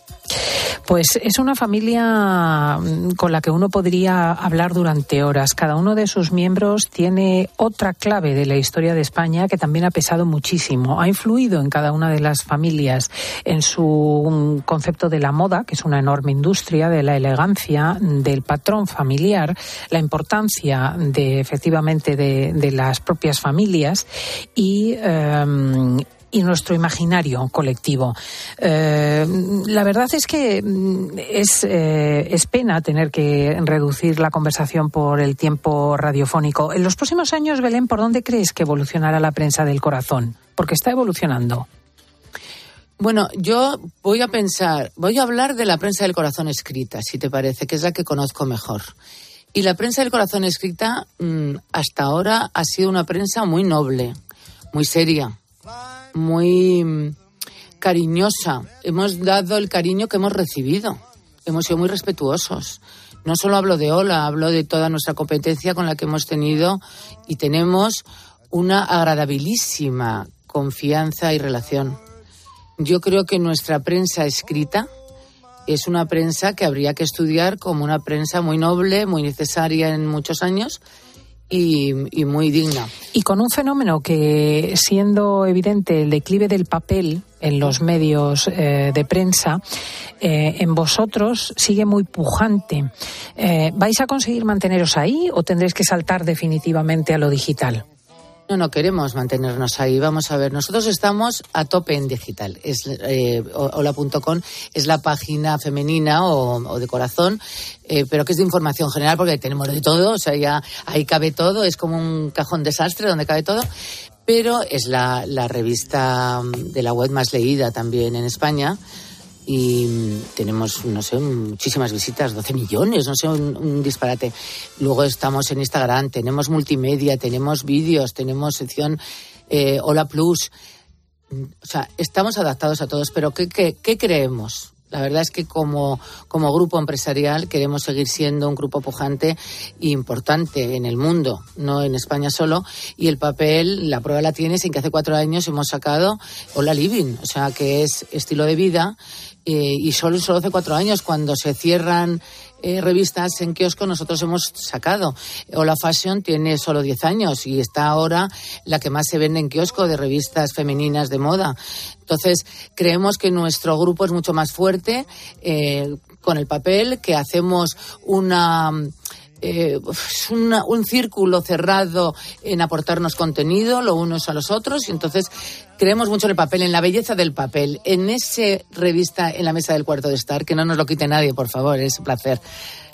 Pues es una familia mm, con la que uno podría hablar durante horas. Cada uno de sus miembros tiene otra clave de la historia de España que también ha pesado muchísimo. Ha influido en cada una de las familias en su concepto de la moda, que es una enorme industria, de la elegancia, del patrón familiar, la importancia de efectivamente de, las propias familias y em, y nuestro imaginario colectivo. Eh, la verdad es que mm, es, eh, es pena tener que reducir la conversación por el tiempo radiofónico. En los próximos años, Belén, ¿por dónde crees que evolucionará la prensa del corazón? Porque está evolucionando.
Bueno, yo voy a pensar, voy a hablar de la prensa del corazón escrita, si te parece, que es la que conozco mejor. Y la prensa del corazón escrita mm, hasta ahora ha sido una prensa muy noble, muy seria, muy mm, cariñosa. Hemos dado el cariño que hemos recibido. Hemos sido muy respetuosos. No solo hablo de Ola, hablo de toda nuestra competencia con la que hemos tenido y tenemos una agradabilísima confianza y relación. Yo creo que nuestra prensa escrita es una prensa que habría que estudiar como una prensa muy noble, muy necesaria en muchos años y, muy digna.
Y con un fenómeno que, siendo evidente el declive del papel en los medios eh, de prensa, eh, en vosotros sigue muy pujante. Eh, ¿Vais a conseguir manteneros ahí o tendréis que saltar definitivamente a lo digital?
No, no queremos mantenernos ahí. Vamos a ver, nosotros estamos a tope en digital. Es eh, hola.com es la página femenina o, de corazón, eh, pero que es de información general porque tenemos de todo, o sea, ya ahí cabe todo, es como un cajón desastre donde cabe todo. Pero es la, la revista de la web más leída también en España y tenemos, no sé, muchísimas visitas, 12 millones, no sé, un, disparate. Luego estamos en Instagram, tenemos multimedia, tenemos vídeos, tenemos sección eh, Hola Plus. O sea, estamos adaptados a todos, pero ¿qué, qué, creemos? La verdad es que como, como, grupo empresarial queremos seguir siendo un grupo pujante e importante en el mundo, no en España solo. Y el papel, la prueba la tienes en que hace cuatro años hemos sacado Hola Living, o sea, que es estilo de vida eh, y solo, solo hace cuatro años, cuando se cierran eh, revistas en kiosco, nosotros hemos sacado. Hola Fashion tiene solo diez años y está ahora la que más se vende en kiosco de revistas femeninas de moda. Entonces, creemos que nuestro grupo es mucho más fuerte eh, con el papel, que hacemos una eh, un círculo cerrado en aportarnos contenido, lo unos a los otros, y entonces creemos mucho en el papel, en la belleza del papel, en ese revista en la mesa del cuarto de estar, que no nos lo quite nadie, por favor, es un placer.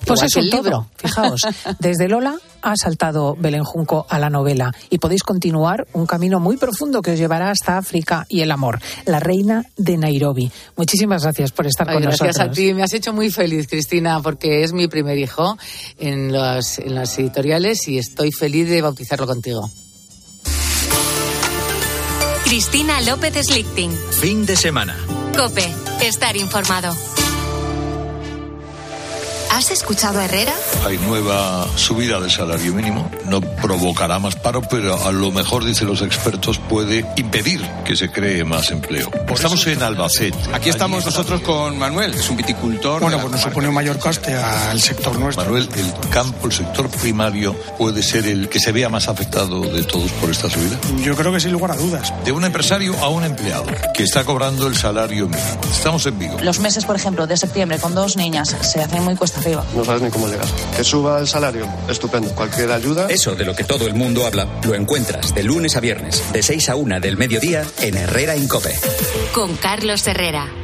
Pues es un libro. Fijaos, desde Lola ha saltado Belén Junco a la novela y podéis continuar un camino muy profundo que os llevará hasta África y el amor. La reina de Nairobi. Muchísimas gracias por estar con
nosotros.
Gracias
a ti. Me has hecho muy feliz, Cristina, porque es mi primer hijo en, los, en las editoriales y estoy feliz de bautizarlo contigo.
Cristina López Slichting.
Fin de semana.
Cope, estar informado. ¿Has escuchado a Herrera?
Hay nueva subida del salario mínimo. No provocará más paro, pero a lo mejor, dicen los expertos, puede impedir que se cree más empleo. estamos en Albacete.
Aquí estamos nosotros con Manuel, es un viticultor.
Bueno, pues nos supone un mayor coste al sector nuestro.
Manuel, el campo, el sector primario, puede ser el que se vea más afectado de todos por esta subida.
Yo creo que sin lugar a dudas.
De un empresario a un empleado que está cobrando el salario mínimo. Estamos en Vigo.
Los meses, por ejemplo, de septiembre con dos niñas se hacen muy cuesta
no sabes ni cómo llegar. Que suba el salario, estupendo. Cualquier ayuda.
Eso de lo que todo el mundo habla, lo encuentras de lunes a viernes, de 6 a 1 del mediodía, en Herrera Incope.
Con Carlos Herrera.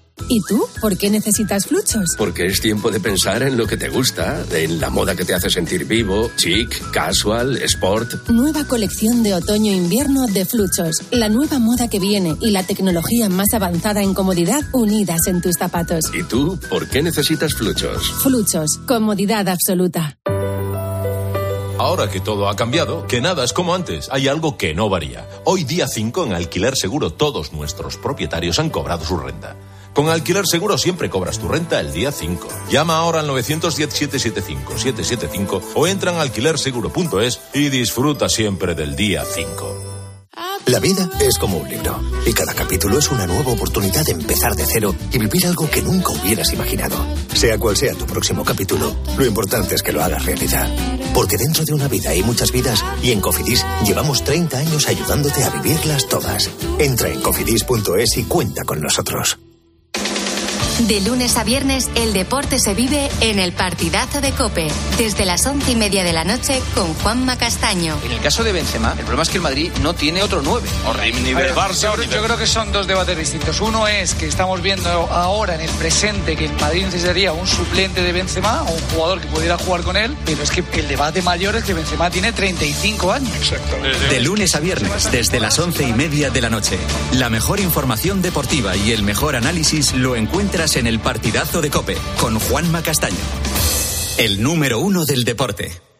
¿Y tú? ¿Por qué necesitas fluchos?
Porque es tiempo de pensar en lo que te gusta, en la moda que te hace sentir vivo, chic, casual, sport.
Nueva colección de otoño-invierno de fluchos. La nueva moda que viene y la tecnología más avanzada en comodidad unidas en tus zapatos.
¿Y tú? ¿Por qué necesitas fluchos?
Fluchos. Comodidad absoluta.
Ahora que todo ha cambiado, que nada es como antes, hay algo que no varía. Hoy día 5 en Alquiler Seguro todos nuestros propietarios han cobrado su renta. Con Alquiler Seguro siempre cobras tu renta el día 5. Llama ahora al 910-775-775 o entra en alquilerseguro.es y disfruta siempre del día 5.
La vida es como un libro y cada capítulo es una nueva oportunidad de empezar de cero y vivir algo que nunca hubieras imaginado. Sea cual sea tu próximo capítulo, lo importante es que lo hagas realidad. Porque dentro de una vida hay muchas vidas y en Cofidis llevamos 30 años ayudándote a vivirlas todas. Entra en cofidis.es y cuenta con nosotros.
De lunes a viernes, el deporte se vive en el partidazo de Cope, desde las once y media de la noche con Juanma Castaño.
En el caso de Benzema, el problema es que el Madrid no tiene otro nueve.
Nivel Barça, yo, yo creo que son dos debates distintos. Uno es que estamos viendo ahora en el presente que el Madrid necesitaría un suplente de Benzema o un jugador que pudiera jugar con él, pero es que el debate mayor es que Benzema tiene 35 años. Exacto.
De lunes a viernes, desde las once y media de la noche. La mejor información deportiva y el mejor análisis lo encuentras en el partidazo de Cope con Juanma Castaño. El número uno del deporte.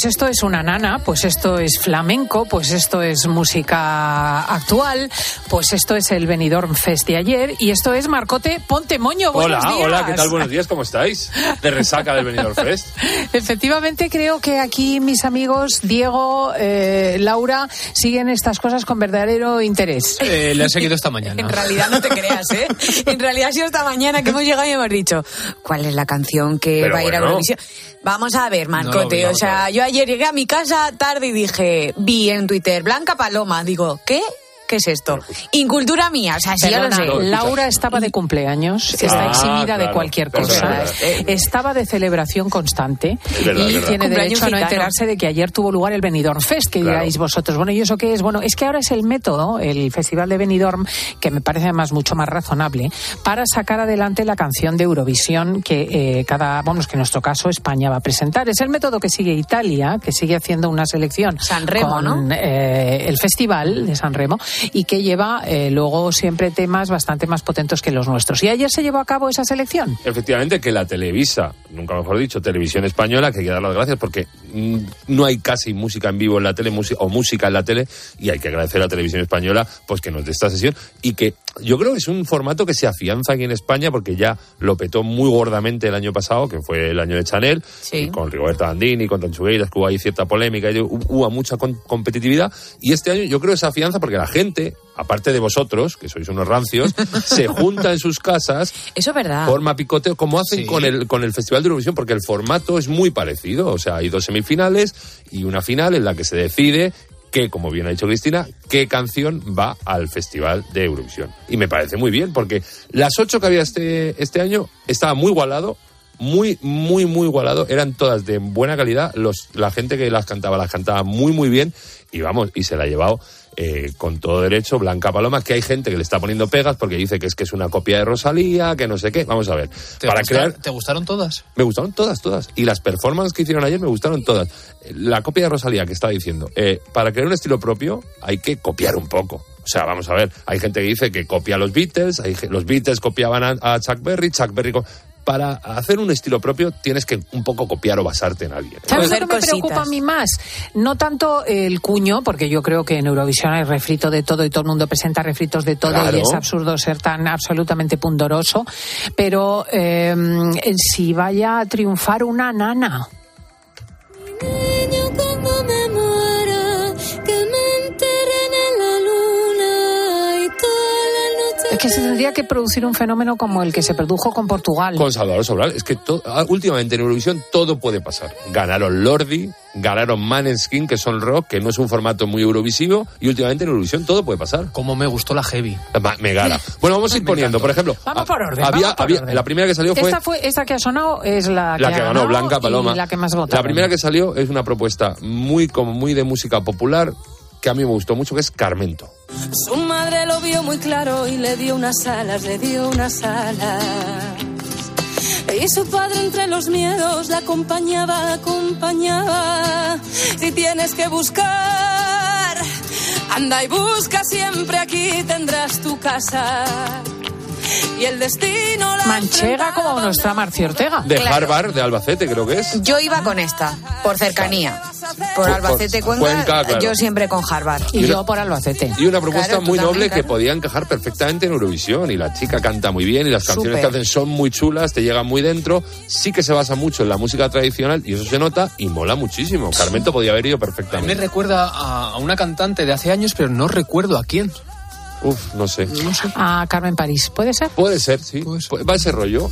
Pues esto es una nana, pues esto es flamenco, pues esto es música actual, pues esto es el Benidorm Fest de ayer y esto es Marcote Ponte Moño. Buenos
Hola,
días.
hola, ¿qué tal? Buenos días, ¿cómo estáis? De resaca del Benidorm Fest.
Efectivamente, creo que aquí mis amigos Diego, eh, Laura, siguen estas cosas con verdadero interés.
Eh, le he seguido esta mañana.
En realidad no te creas, ¿eh? En realidad ha sido esta mañana que hemos llegado y hemos dicho, ¿cuál es la canción que
Pero
va a ir a. Eurovisión? Vamos a ver, Marcote.
No,
o sea, yo ayer llegué a mi casa tarde y dije, vi en Twitter, Blanca Paloma. Digo, ¿qué? ¿Qué es esto? Incultura mía, o sea, sí, yo lo sé.
Laura estaba de cumpleaños, está
Ah,
eximida de cualquier
es
cosa,
verdad.
estaba de celebración constante
verdad,
y
verdad.
tiene derecho a no enterarse de que ayer tuvo lugar el Benidorm Fest, que
Claro.
diráis vosotros. Bueno, ¿y eso qué es? Bueno, es que ahora es el método, el Festival de Benidorm, que me parece además mucho más razonable, para sacar adelante la canción de Eurovisión que eh, cada, vamos, que en nuestro caso España va a presentar. Es el método que sigue Italia, que sigue haciendo una selección
San Remo,
con
¿no?
eh, el festival de San Remo, y que lleva eh, luego siempre temas bastante más potentes que los nuestros. ¿Y ayer se llevó a cabo esa selección?
Efectivamente, que la Televisa, nunca mejor dicho, Televisión Española, que hay que dar las gracias porque Mm, no hay casi música en vivo en la tele o música en la tele y hay que agradecer a la televisión española pues que nos dé esta sesión y que yo creo que es un formato que se afianza aquí en España porque ya lo petó muy gordamente el año pasado, que fue el año de Chanel, sí. y con Rigoberta Bandini, con Tanchugueiras, que hubo ahí cierta polémica, y hubo mucha competitividad y este año yo creo que se afianza porque la gente, aparte de vosotros, que sois unos rancios, se junta en sus casas,
eso es verdad,
forma picoteo como hacen con el con el Festival de Eurovisión porque el formato es muy parecido, o sea, hay 12.000 plurifinales y una final en la que se decide que, como bien ha dicho Cristina, qué canción va al Festival de Eurovisión. Y me parece muy bien, porque las ocho que había este, este año estaba muy igualado muy, muy, muy igualado. Eran todas de buena calidad. Los, la gente que las cantaba, las cantaba muy, muy bien. Y vamos, y se la ha llevado eh, con todo derecho Blanca Paloma, que hay gente que le está poniendo pegas porque dice que es que es una copia de Rosalía, que no sé qué. Vamos a ver.
¿Te, Para crear... ¿te gustaron todas?
Me gustaron todas, todas. Y las performances que hicieron ayer me gustaron todas. La copia de Rosalía que estaba diciendo, eh, para crear un estilo propio hay que copiar un poco. O sea, vamos a ver, hay gente que dice que copia a los Beatles, hay, los Beatles copiaban a, a Chuck Berry, Chuck Berry para hacer un estilo propio tienes que un poco copiar o basarte en alguien.
¿Sabes lo que me preocupa a mí más? No tanto el cuño, porque yo creo que en Eurovisión hay refrito de todo y todo el mundo presenta refritos de todo y es absurdo ser tan absolutamente pundoroso, pero eh, si vaya a triunfar una nana. Que se tendría que producir un fenómeno como el que se produjo con Portugal.
Con Salvador Sobral. Es que ah, últimamente en Eurovisión todo puede pasar. Ganaron Lordi, ganaron Maneskin, que son rock, que no es un formato muy eurovisivo, y últimamente en Eurovisión todo puede pasar.
Como me gustó la heavy.
Me gana. Bueno, vamos a ir poniendo, por ejemplo.
Vamos por orden.
Había, había, La primera que salió fue.
Esta, fue, esta que ha sonado es la,
la que, ganó Blanca Paloma.
la que más votó.
La primera que salió es una propuesta muy, como muy de música popular, que a mí me gustó mucho, que es Carmento.
Su madre lo vio muy claro y le dio unas alas, le dio unas alas. Y su padre entre los miedos la acompañaba, acompañaba. Si tienes que buscar, anda y busca siempre aquí tendrás tu casa y el destino
Manchega como nuestra Marcia Ortega.
De Harvard, de Albacete, creo que es.
Yo iba con esta, por cercanía. Por, Albacete, Cuenca, yo siempre con Harvard.
Y, yo por Albacete.
Y una propuesta muy noble que podía encajar perfectamente en Eurovisión. Y la chica canta muy bien y las canciones que hacen son muy chulas, te llegan muy dentro. Sí que se basa mucho en la música tradicional y eso se nota y mola muchísimo. Carmento podía haber ido perfectamente.
Me recuerda a una cantante de hace años, pero no recuerdo a quién.
Uf, no sé.
A Carmen París, ¿puede ser?
Puede ser, sí. Va ese rollo.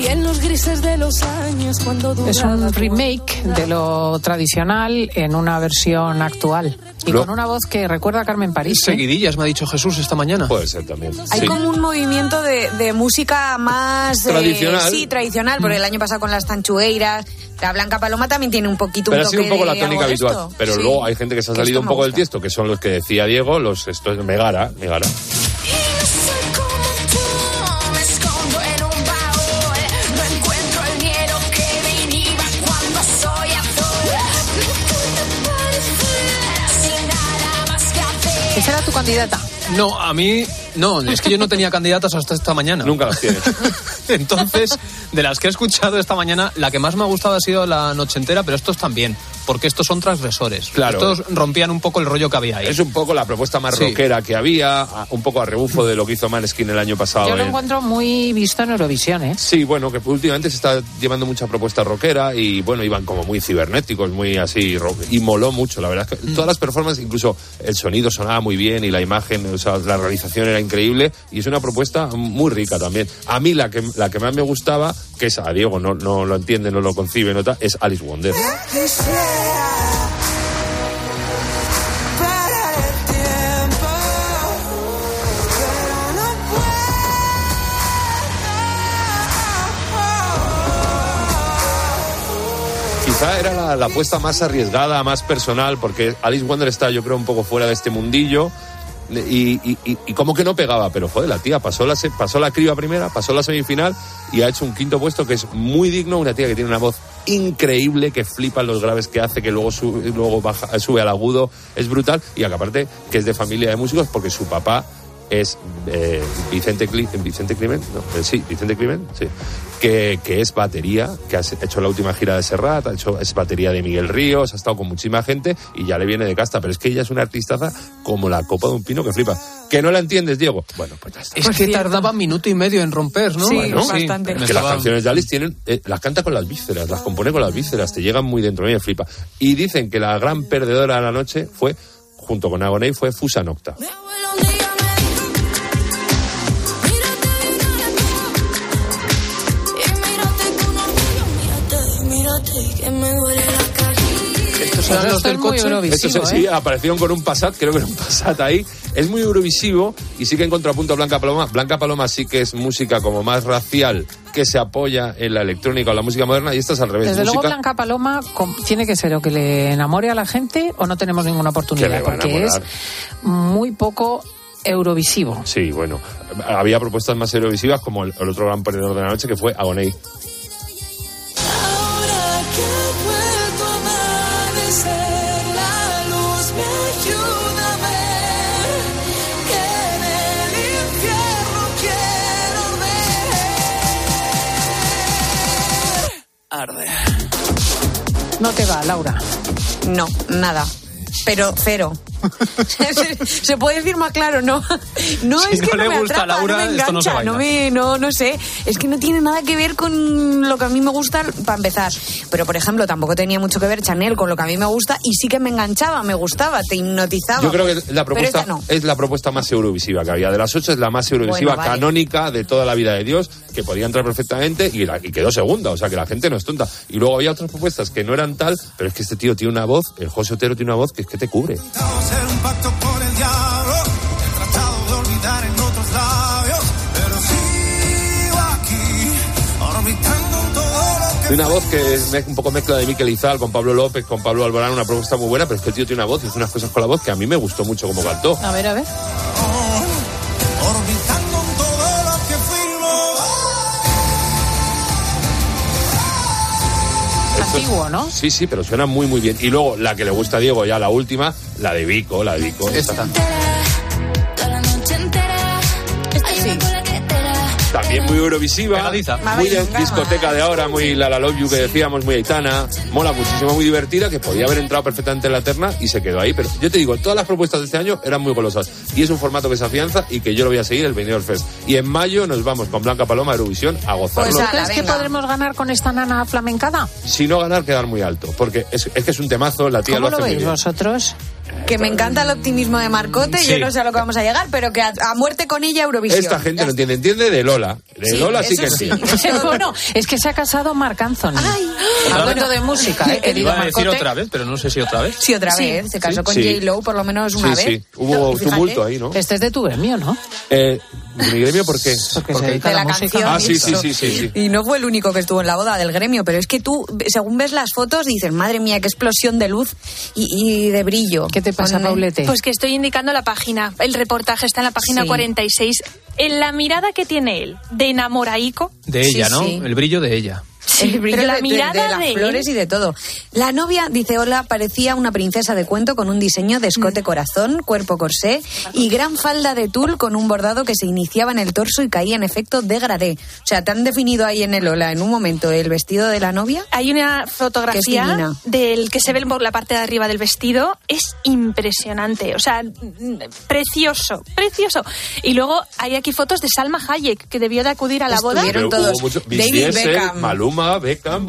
Y en los grises de los años cuando
Es un remake de lo tradicional en una versión actual. Y con una voz que recuerda a Carmen París.
¿eh? Seguidillas, me ha dicho Jesús esta mañana.
Puede ser también.
Hay como un movimiento de, música más...
Eh, tradicional.
sí, tradicional, porque el año pasado con las tanchueiras, la Blanca Paloma también tiene un poquito
pero
un
ha sido un poco la tónica habitual. Pero luego hay gente que se ha salido un poco del tiesto, que son los que decía Diego, los esto es Megara, Megara.
¿Esa era tu candidata?
No, a mí no, es que yo no tenía candidatas hasta esta mañana.
Nunca las tienes.
Entonces, de las que he escuchado esta mañana, la que más me ha gustado ha sido la noche entera, pero estos también, porque estos son transgresores.
Claro.
Estos rompían un poco el rollo que había ahí.
Es un poco la propuesta más rockera que había, un poco a rebufo de lo que hizo Maneskin el año pasado.
Yo lo encuentro muy visto en Eurovisión, ¿eh?
Sí, bueno, que últimamente se está llevando mucha propuesta rockera y, bueno, iban como muy cibernéticos, muy así, y moló mucho, la verdad. Es que mm. Todas las performances, incluso el sonido sonaba muy bien y la imagen, o sea, la realización era increíble y es una propuesta muy rica también. A mí la que, la que más me gustaba, que es a Diego, no, no lo entiende, no lo concibe, nota, es Alice Wonder. Quizá era la, apuesta más arriesgada, más personal, porque Alice Wonder está, yo creo, un poco fuera de este mundillo. Y, como que no pegaba, pero joder, la tía pasó la, pasó la criba primera, pasó la semifinal y ha hecho un quinto puesto que es muy digno, una tía que tiene una voz increíble, que flipan los graves que hace, que luego, sube, luego baja, sube al agudo, es brutal. Y aparte que es de familia de músicos porque su papá es eh, Vicente, Cli- Vicente Climent, no, eh, sí, Vicente Climent, sí, que, que es batería, que ha hecho la última gira de Serrat, ha hecho, es batería de Miguel Ríos, ha estado con muchísima gente y ya le viene de casta, pero es que ella es una artistaza como la copa de un pino que flipa. ¿Que no la entiendes, Diego? Bueno, pues ya está.
Es que tardaba minuto y medio en romper, ¿no?
Sí,
Bueno,
bastante.
me
que las canciones de Alice tienen, eh, las canta con las vísceras, las compone con las vísceras, te llegan muy dentro, me flipa. Y dicen que la gran perdedora de la noche fue, junto con Agoney, fue Fusa Nocta.
Estos eran
Pero
los
esto
del
es muy
coche.
Eurovisivo,
Estos,
¿eh?
sí, aparecieron con un Passat, creo que era un Passat ahí. Es muy eurovisivo y sí que en contrapunto a Blanca Paloma. Blanca Paloma sí que es música como más racial, que se apoya en la electrónica o la música moderna y esta es al revés.
Desde luego,
música
Blanca Paloma tiene que ser o que le enamore a la gente o no tenemos ninguna
que
oportunidad, porque es muy poco eurovisivo.
Sí, bueno. Había propuestas más eurovisivas como el, el otro gran perdedor de la noche que fue Agoney.
No te va, Laura.
No, nada. Pero cero. se, puede decir más claro, no. No
Si
es que
no
no,
le
me
gusta
atrapa,
Laura,
no me
no se
engancha, no,
baila.
me, no, no sé. Es que no tiene nada que ver con lo que a mí me gusta para empezar. Pero, por ejemplo, tampoco tenía mucho que ver Chanel con lo que a mí me gusta y sí que me enganchaba, me gustaba, te hipnotizaba.
Yo creo que la propuesta
esta no.
es la propuesta más eurovisiva que había. De las ocho es la más eurovisiva
Bueno, vale.
canónica de toda la vida de Dios, que podía entrar perfectamente y, la- y quedó segunda. O sea que la gente no es tonta. Y luego había otras propuestas que no eran tal, pero es que este tío tiene una voz, el José Otero tiene una voz que es que te cubre.
Hacer un pacto con el diablo. He tratado de olvidar en otros labios, pero sigo aquí, orbitando en todo lo que.
Tiene una voz que es un poco mezcla de Miquel Izal con Pablo López, con Pablo Alborán, una propuesta muy buena, pero es que el tío tiene una voz y hace unas cosas con la voz que a mí me gustó mucho como cantó.
A ver, a ver. Antiguo, ¿no?
Sí, sí, pero suena muy, muy bien. Y luego la que le gusta a Diego, ya la última, la de Vico, la de Vico. Esta. Muy eurovisiva, muy de discoteca de ahora, muy la la love you que decíamos, muy aitana, mola muchísimo, muy divertida, que podía haber entrado perfectamente en la terna y se quedó ahí. Pero yo te digo, todas las propuestas de este año eran muy golosas y es un formato que se afianza y que yo lo voy a seguir el Benidorm Fest. Y en mayo nos vamos con Blanca Paloma a Eurovisión a gozarlo.
Pues, ¿Crees que podremos ganar con esta nana flamencada?
Si no ganar, quedar muy alto, porque es, es que es un temazo, la tía
¿Cómo
lo
lo
hace muy
veis
bien.
vosotros?
Que me encanta el optimismo de Marcote,
Sí.
yo no sé a lo que vamos a llegar, pero que a, a muerte con ella Eurovisión.
Esta gente no entiende, entiende de Lola. De
Sí,
Lola sí que
sí.
bueno, es que se ha casado Marc Anthony. Hablando de música, ¿eh, querido
Iba a decir
Marcote.
otra vez, pero no sé si otra vez.
Sí, otra
Sí.
vez. Se casó
Sí.
con
Sí.
J-Lo por lo menos una
Sí,
vez.
sí. Hubo tumulto ahí, ¿no?
Este es de tu gremio, ¿no?
Eh, ¿Mi gremio por qué?
Porque se dedica
de
a la,
la
música.
canción.
Ah, sí,
y
sí, sí, sí, sí.
Y no fue el único que estuvo en la boda del gremio, pero es que tú, según ves las fotos, dices, madre mía, qué explosión de luz y, y de brillo.
¿Qué te pasa, Paulete?
Pues que estoy indicando la página. El reportaje está en la página
Sí.
46. En la mirada que tiene él de enamoraico.
De ella,
Sí,
¿no?
sí.
El brillo de ella.
El brillo
pero la
de, de-
mirada
de las
de él-
flores y de todo. La novia, dice Hola, parecía una princesa de cuento con un diseño de
Mm.
escote corazón, cuerpo corsé y gran falda de tul con un bordado que se iniciaba en el torso y caía en efecto degradé. O sea, te han definido ahí en el Hola en un momento el vestido de la novia.
Hay una fotografía del que se ve por la parte de arriba del vestido. Es impresionante. O sea, mm, precioso, precioso. Y luego hay aquí fotos de Salma Hayek, que debió de acudir a la boda.
Estuvieron todos.
mucho-
David Beckham.
Maluma, Beckham.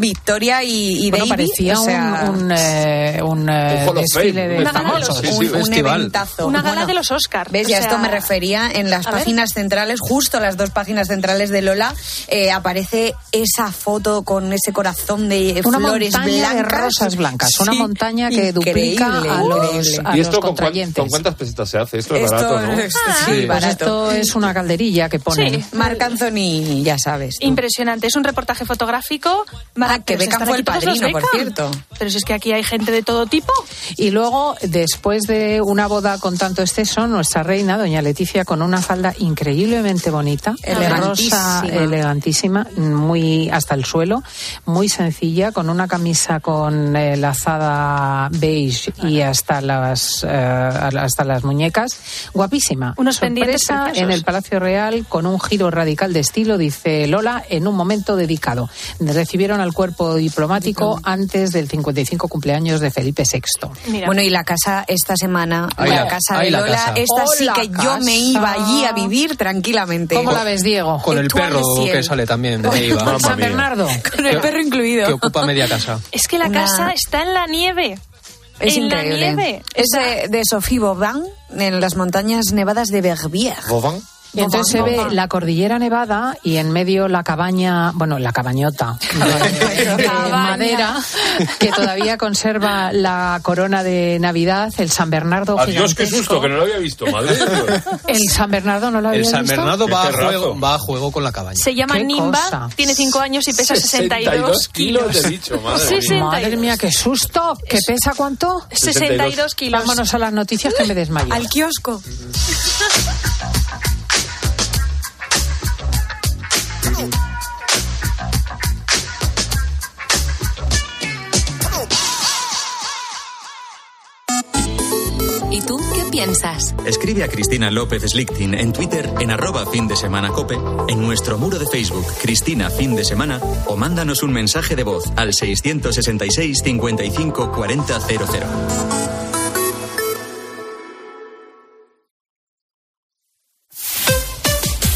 Victoria y, y
Bueno,
David.
parecía
o sea,
un, un, eh, un, eh,
Un
desfile de
una
gala de
famosos.
los-
Sí, sí,
un,
festival.
eventazo.
Una gala
Bueno,
de los Oscars.
¿Ves?
O
Ya esto
sea,
me refería en las
a ver.
páginas centrales, justo las dos páginas centrales de Lola, eh, aparece esa foto con ese corazón de
Una
flores
montaña de
blancas.
rosas blancas, una
Sí,
montaña que duplica a los, a
¿Y
los
esto con, cuán-
contrayentes.
con cuántas pesetas se hace? Esto es
Esto
barato, ¿no?
es- sí,
Pues
barato.
esto es una calderilla que ponen.
Sí.
Marc Anthony, ya sabes. tú.
Impresionante. Es un reportaje fotográfico.
Ah, que Beckham fue el padrino, por cierto.
Pero si es que aquí hay gente de todo tipo.
Y luego, después de una boda con tanto exceso, nuestra reina, doña Leticia, con una falda increíblemente bonita, rosa, elegantísima, muy hasta el suelo, muy sencilla, con una camisa con eh, lazada beige y hasta las eh, hasta las muñecas, guapísima.
Unos Sorpresa
pendientes en el Palacio Real con un giro radical de estilo, dice Lola, en un momento dedicado. Recibieron al cuerpo diplomático antes del 55 cumpleaños de Felipe VI.
Bueno, y la casa esta semana, la, casa de Lola, esta sí que yo me iba allí a vivir tranquilamente.
¿Cómo la ves, Diego?
Con el perro que sale también de ahí
Con San Bernardo.
Con el perro incluido.
Que ocupa media casa.
Es que la casa está en la nieve.
Es
en
increíble.
la nieve.
Es de, de Sophie Bobin en las montañas nevadas de Verbier.
¿Bobin?
Y entonces se ve la cordillera nevada y en medio la cabaña, bueno, la cabañota de madera que todavía conserva la corona de Navidad, el San Bernardo
Adiós, qué susto, que no lo había visto, madre de Dios.
El San Bernardo no lo había
El San
visto.
Bernardo va a, juego, va a juego con la cabaña.
Se llama Nimba,
cosa.
tiene 5 años y pesa 62
kilos de bicho, madre mía.
62.
Madre mía, qué susto. ¿Qué pesa cuánto?
62 kilos.
Vámonos a las noticias que me desmayo.
Al kiosco.
piensas?
Escribe a Cristina López Slichting en Twitter en arroba fin de semana cope, en nuestro muro de Facebook Cristina Fin de Semana o mándanos un mensaje de voz al 666 55 40 00.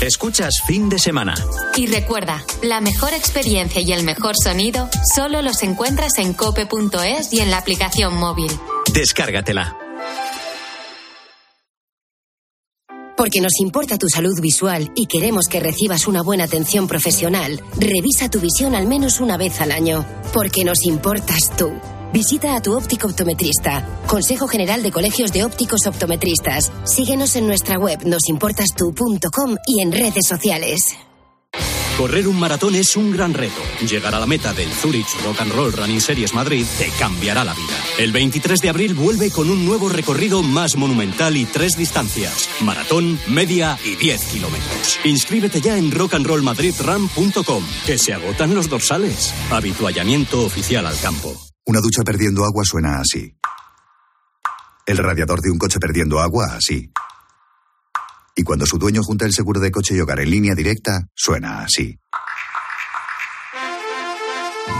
Escuchas Fin de Semana.
Y recuerda, la mejor experiencia y el mejor sonido solo los encuentras en cope.es y en la aplicación móvil.
Descárgatela.
Porque nos importa tu salud visual y queremos que recibas una buena atención profesional, revisa tu visión al menos una vez al año. Porque nos importas tú. Visita a tu óptico optometrista. Consejo General de Colegios de Ópticos Optometristas. Síguenos en nuestra web nosimportastu.com y en redes sociales.
Correr un maratón es un gran reto. Llegar a la meta del Zurich Rock and Roll Running Series Madrid te cambiará la vida. El 23 de abril vuelve con un nuevo recorrido más monumental y tres distancias: maratón, media y 10 kilómetros. Inscríbete ya en rockandrollmadridrun.com, que se agotan los dorsales. Habituallamiento oficial al campo.
Una ducha perdiendo agua suena así. El radiador de un coche perdiendo agua así. Y cuando su dueño junta el seguro de coche y hogar en línea directa, suena así.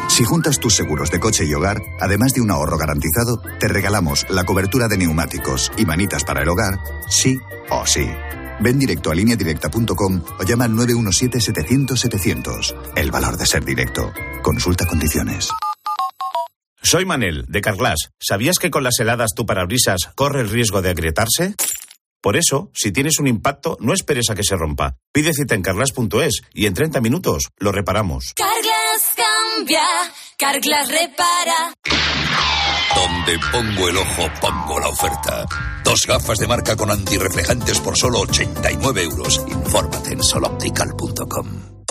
Si juntas tus seguros de coche y hogar, además de un ahorro garantizado, te regalamos la cobertura de neumáticos y manitas para el hogar, sí o sí. Ven directo a lineadirecta.com o llama al 917-700-700. El valor de ser directo. Consulta condiciones.
Soy Manel, de Carglass. ¿Sabías que con las heladas tu parabrisas corre el riesgo de agrietarse? Por eso, si tienes un impacto, no esperes a que se rompa. Pide cita en carglass.es y en 30 minutos lo reparamos.
Carglass cambia, Carglass repara.
Donde pongo el ojo, pongo la oferta. Dos gafas de marca con antirreflejantes por solo 89 euros. Infórmate en soloptical.com.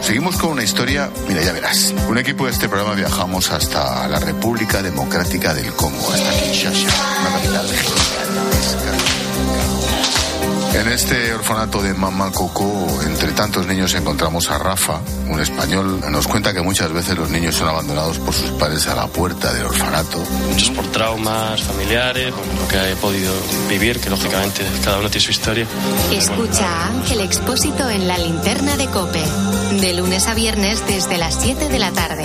Seguimos con una historia, mira, ya verás. Un equipo de este programa viajamos hasta la República Democrática del Congo, hasta Kinshasa, una capital En este orfanato de Mama Coco, entre tantos niños encontramos a Rafa, un español. Nos cuenta que muchas veces los niños son abandonados por sus padres a la puerta del orfanato.
Muchos por traumas familiares, bueno, lo que he podido vivir, que lógicamente cada uno tiene su historia.
Escucha a Ángel Expósito en la linterna de Cope. De lunes a viernes desde las 7 de la tarde.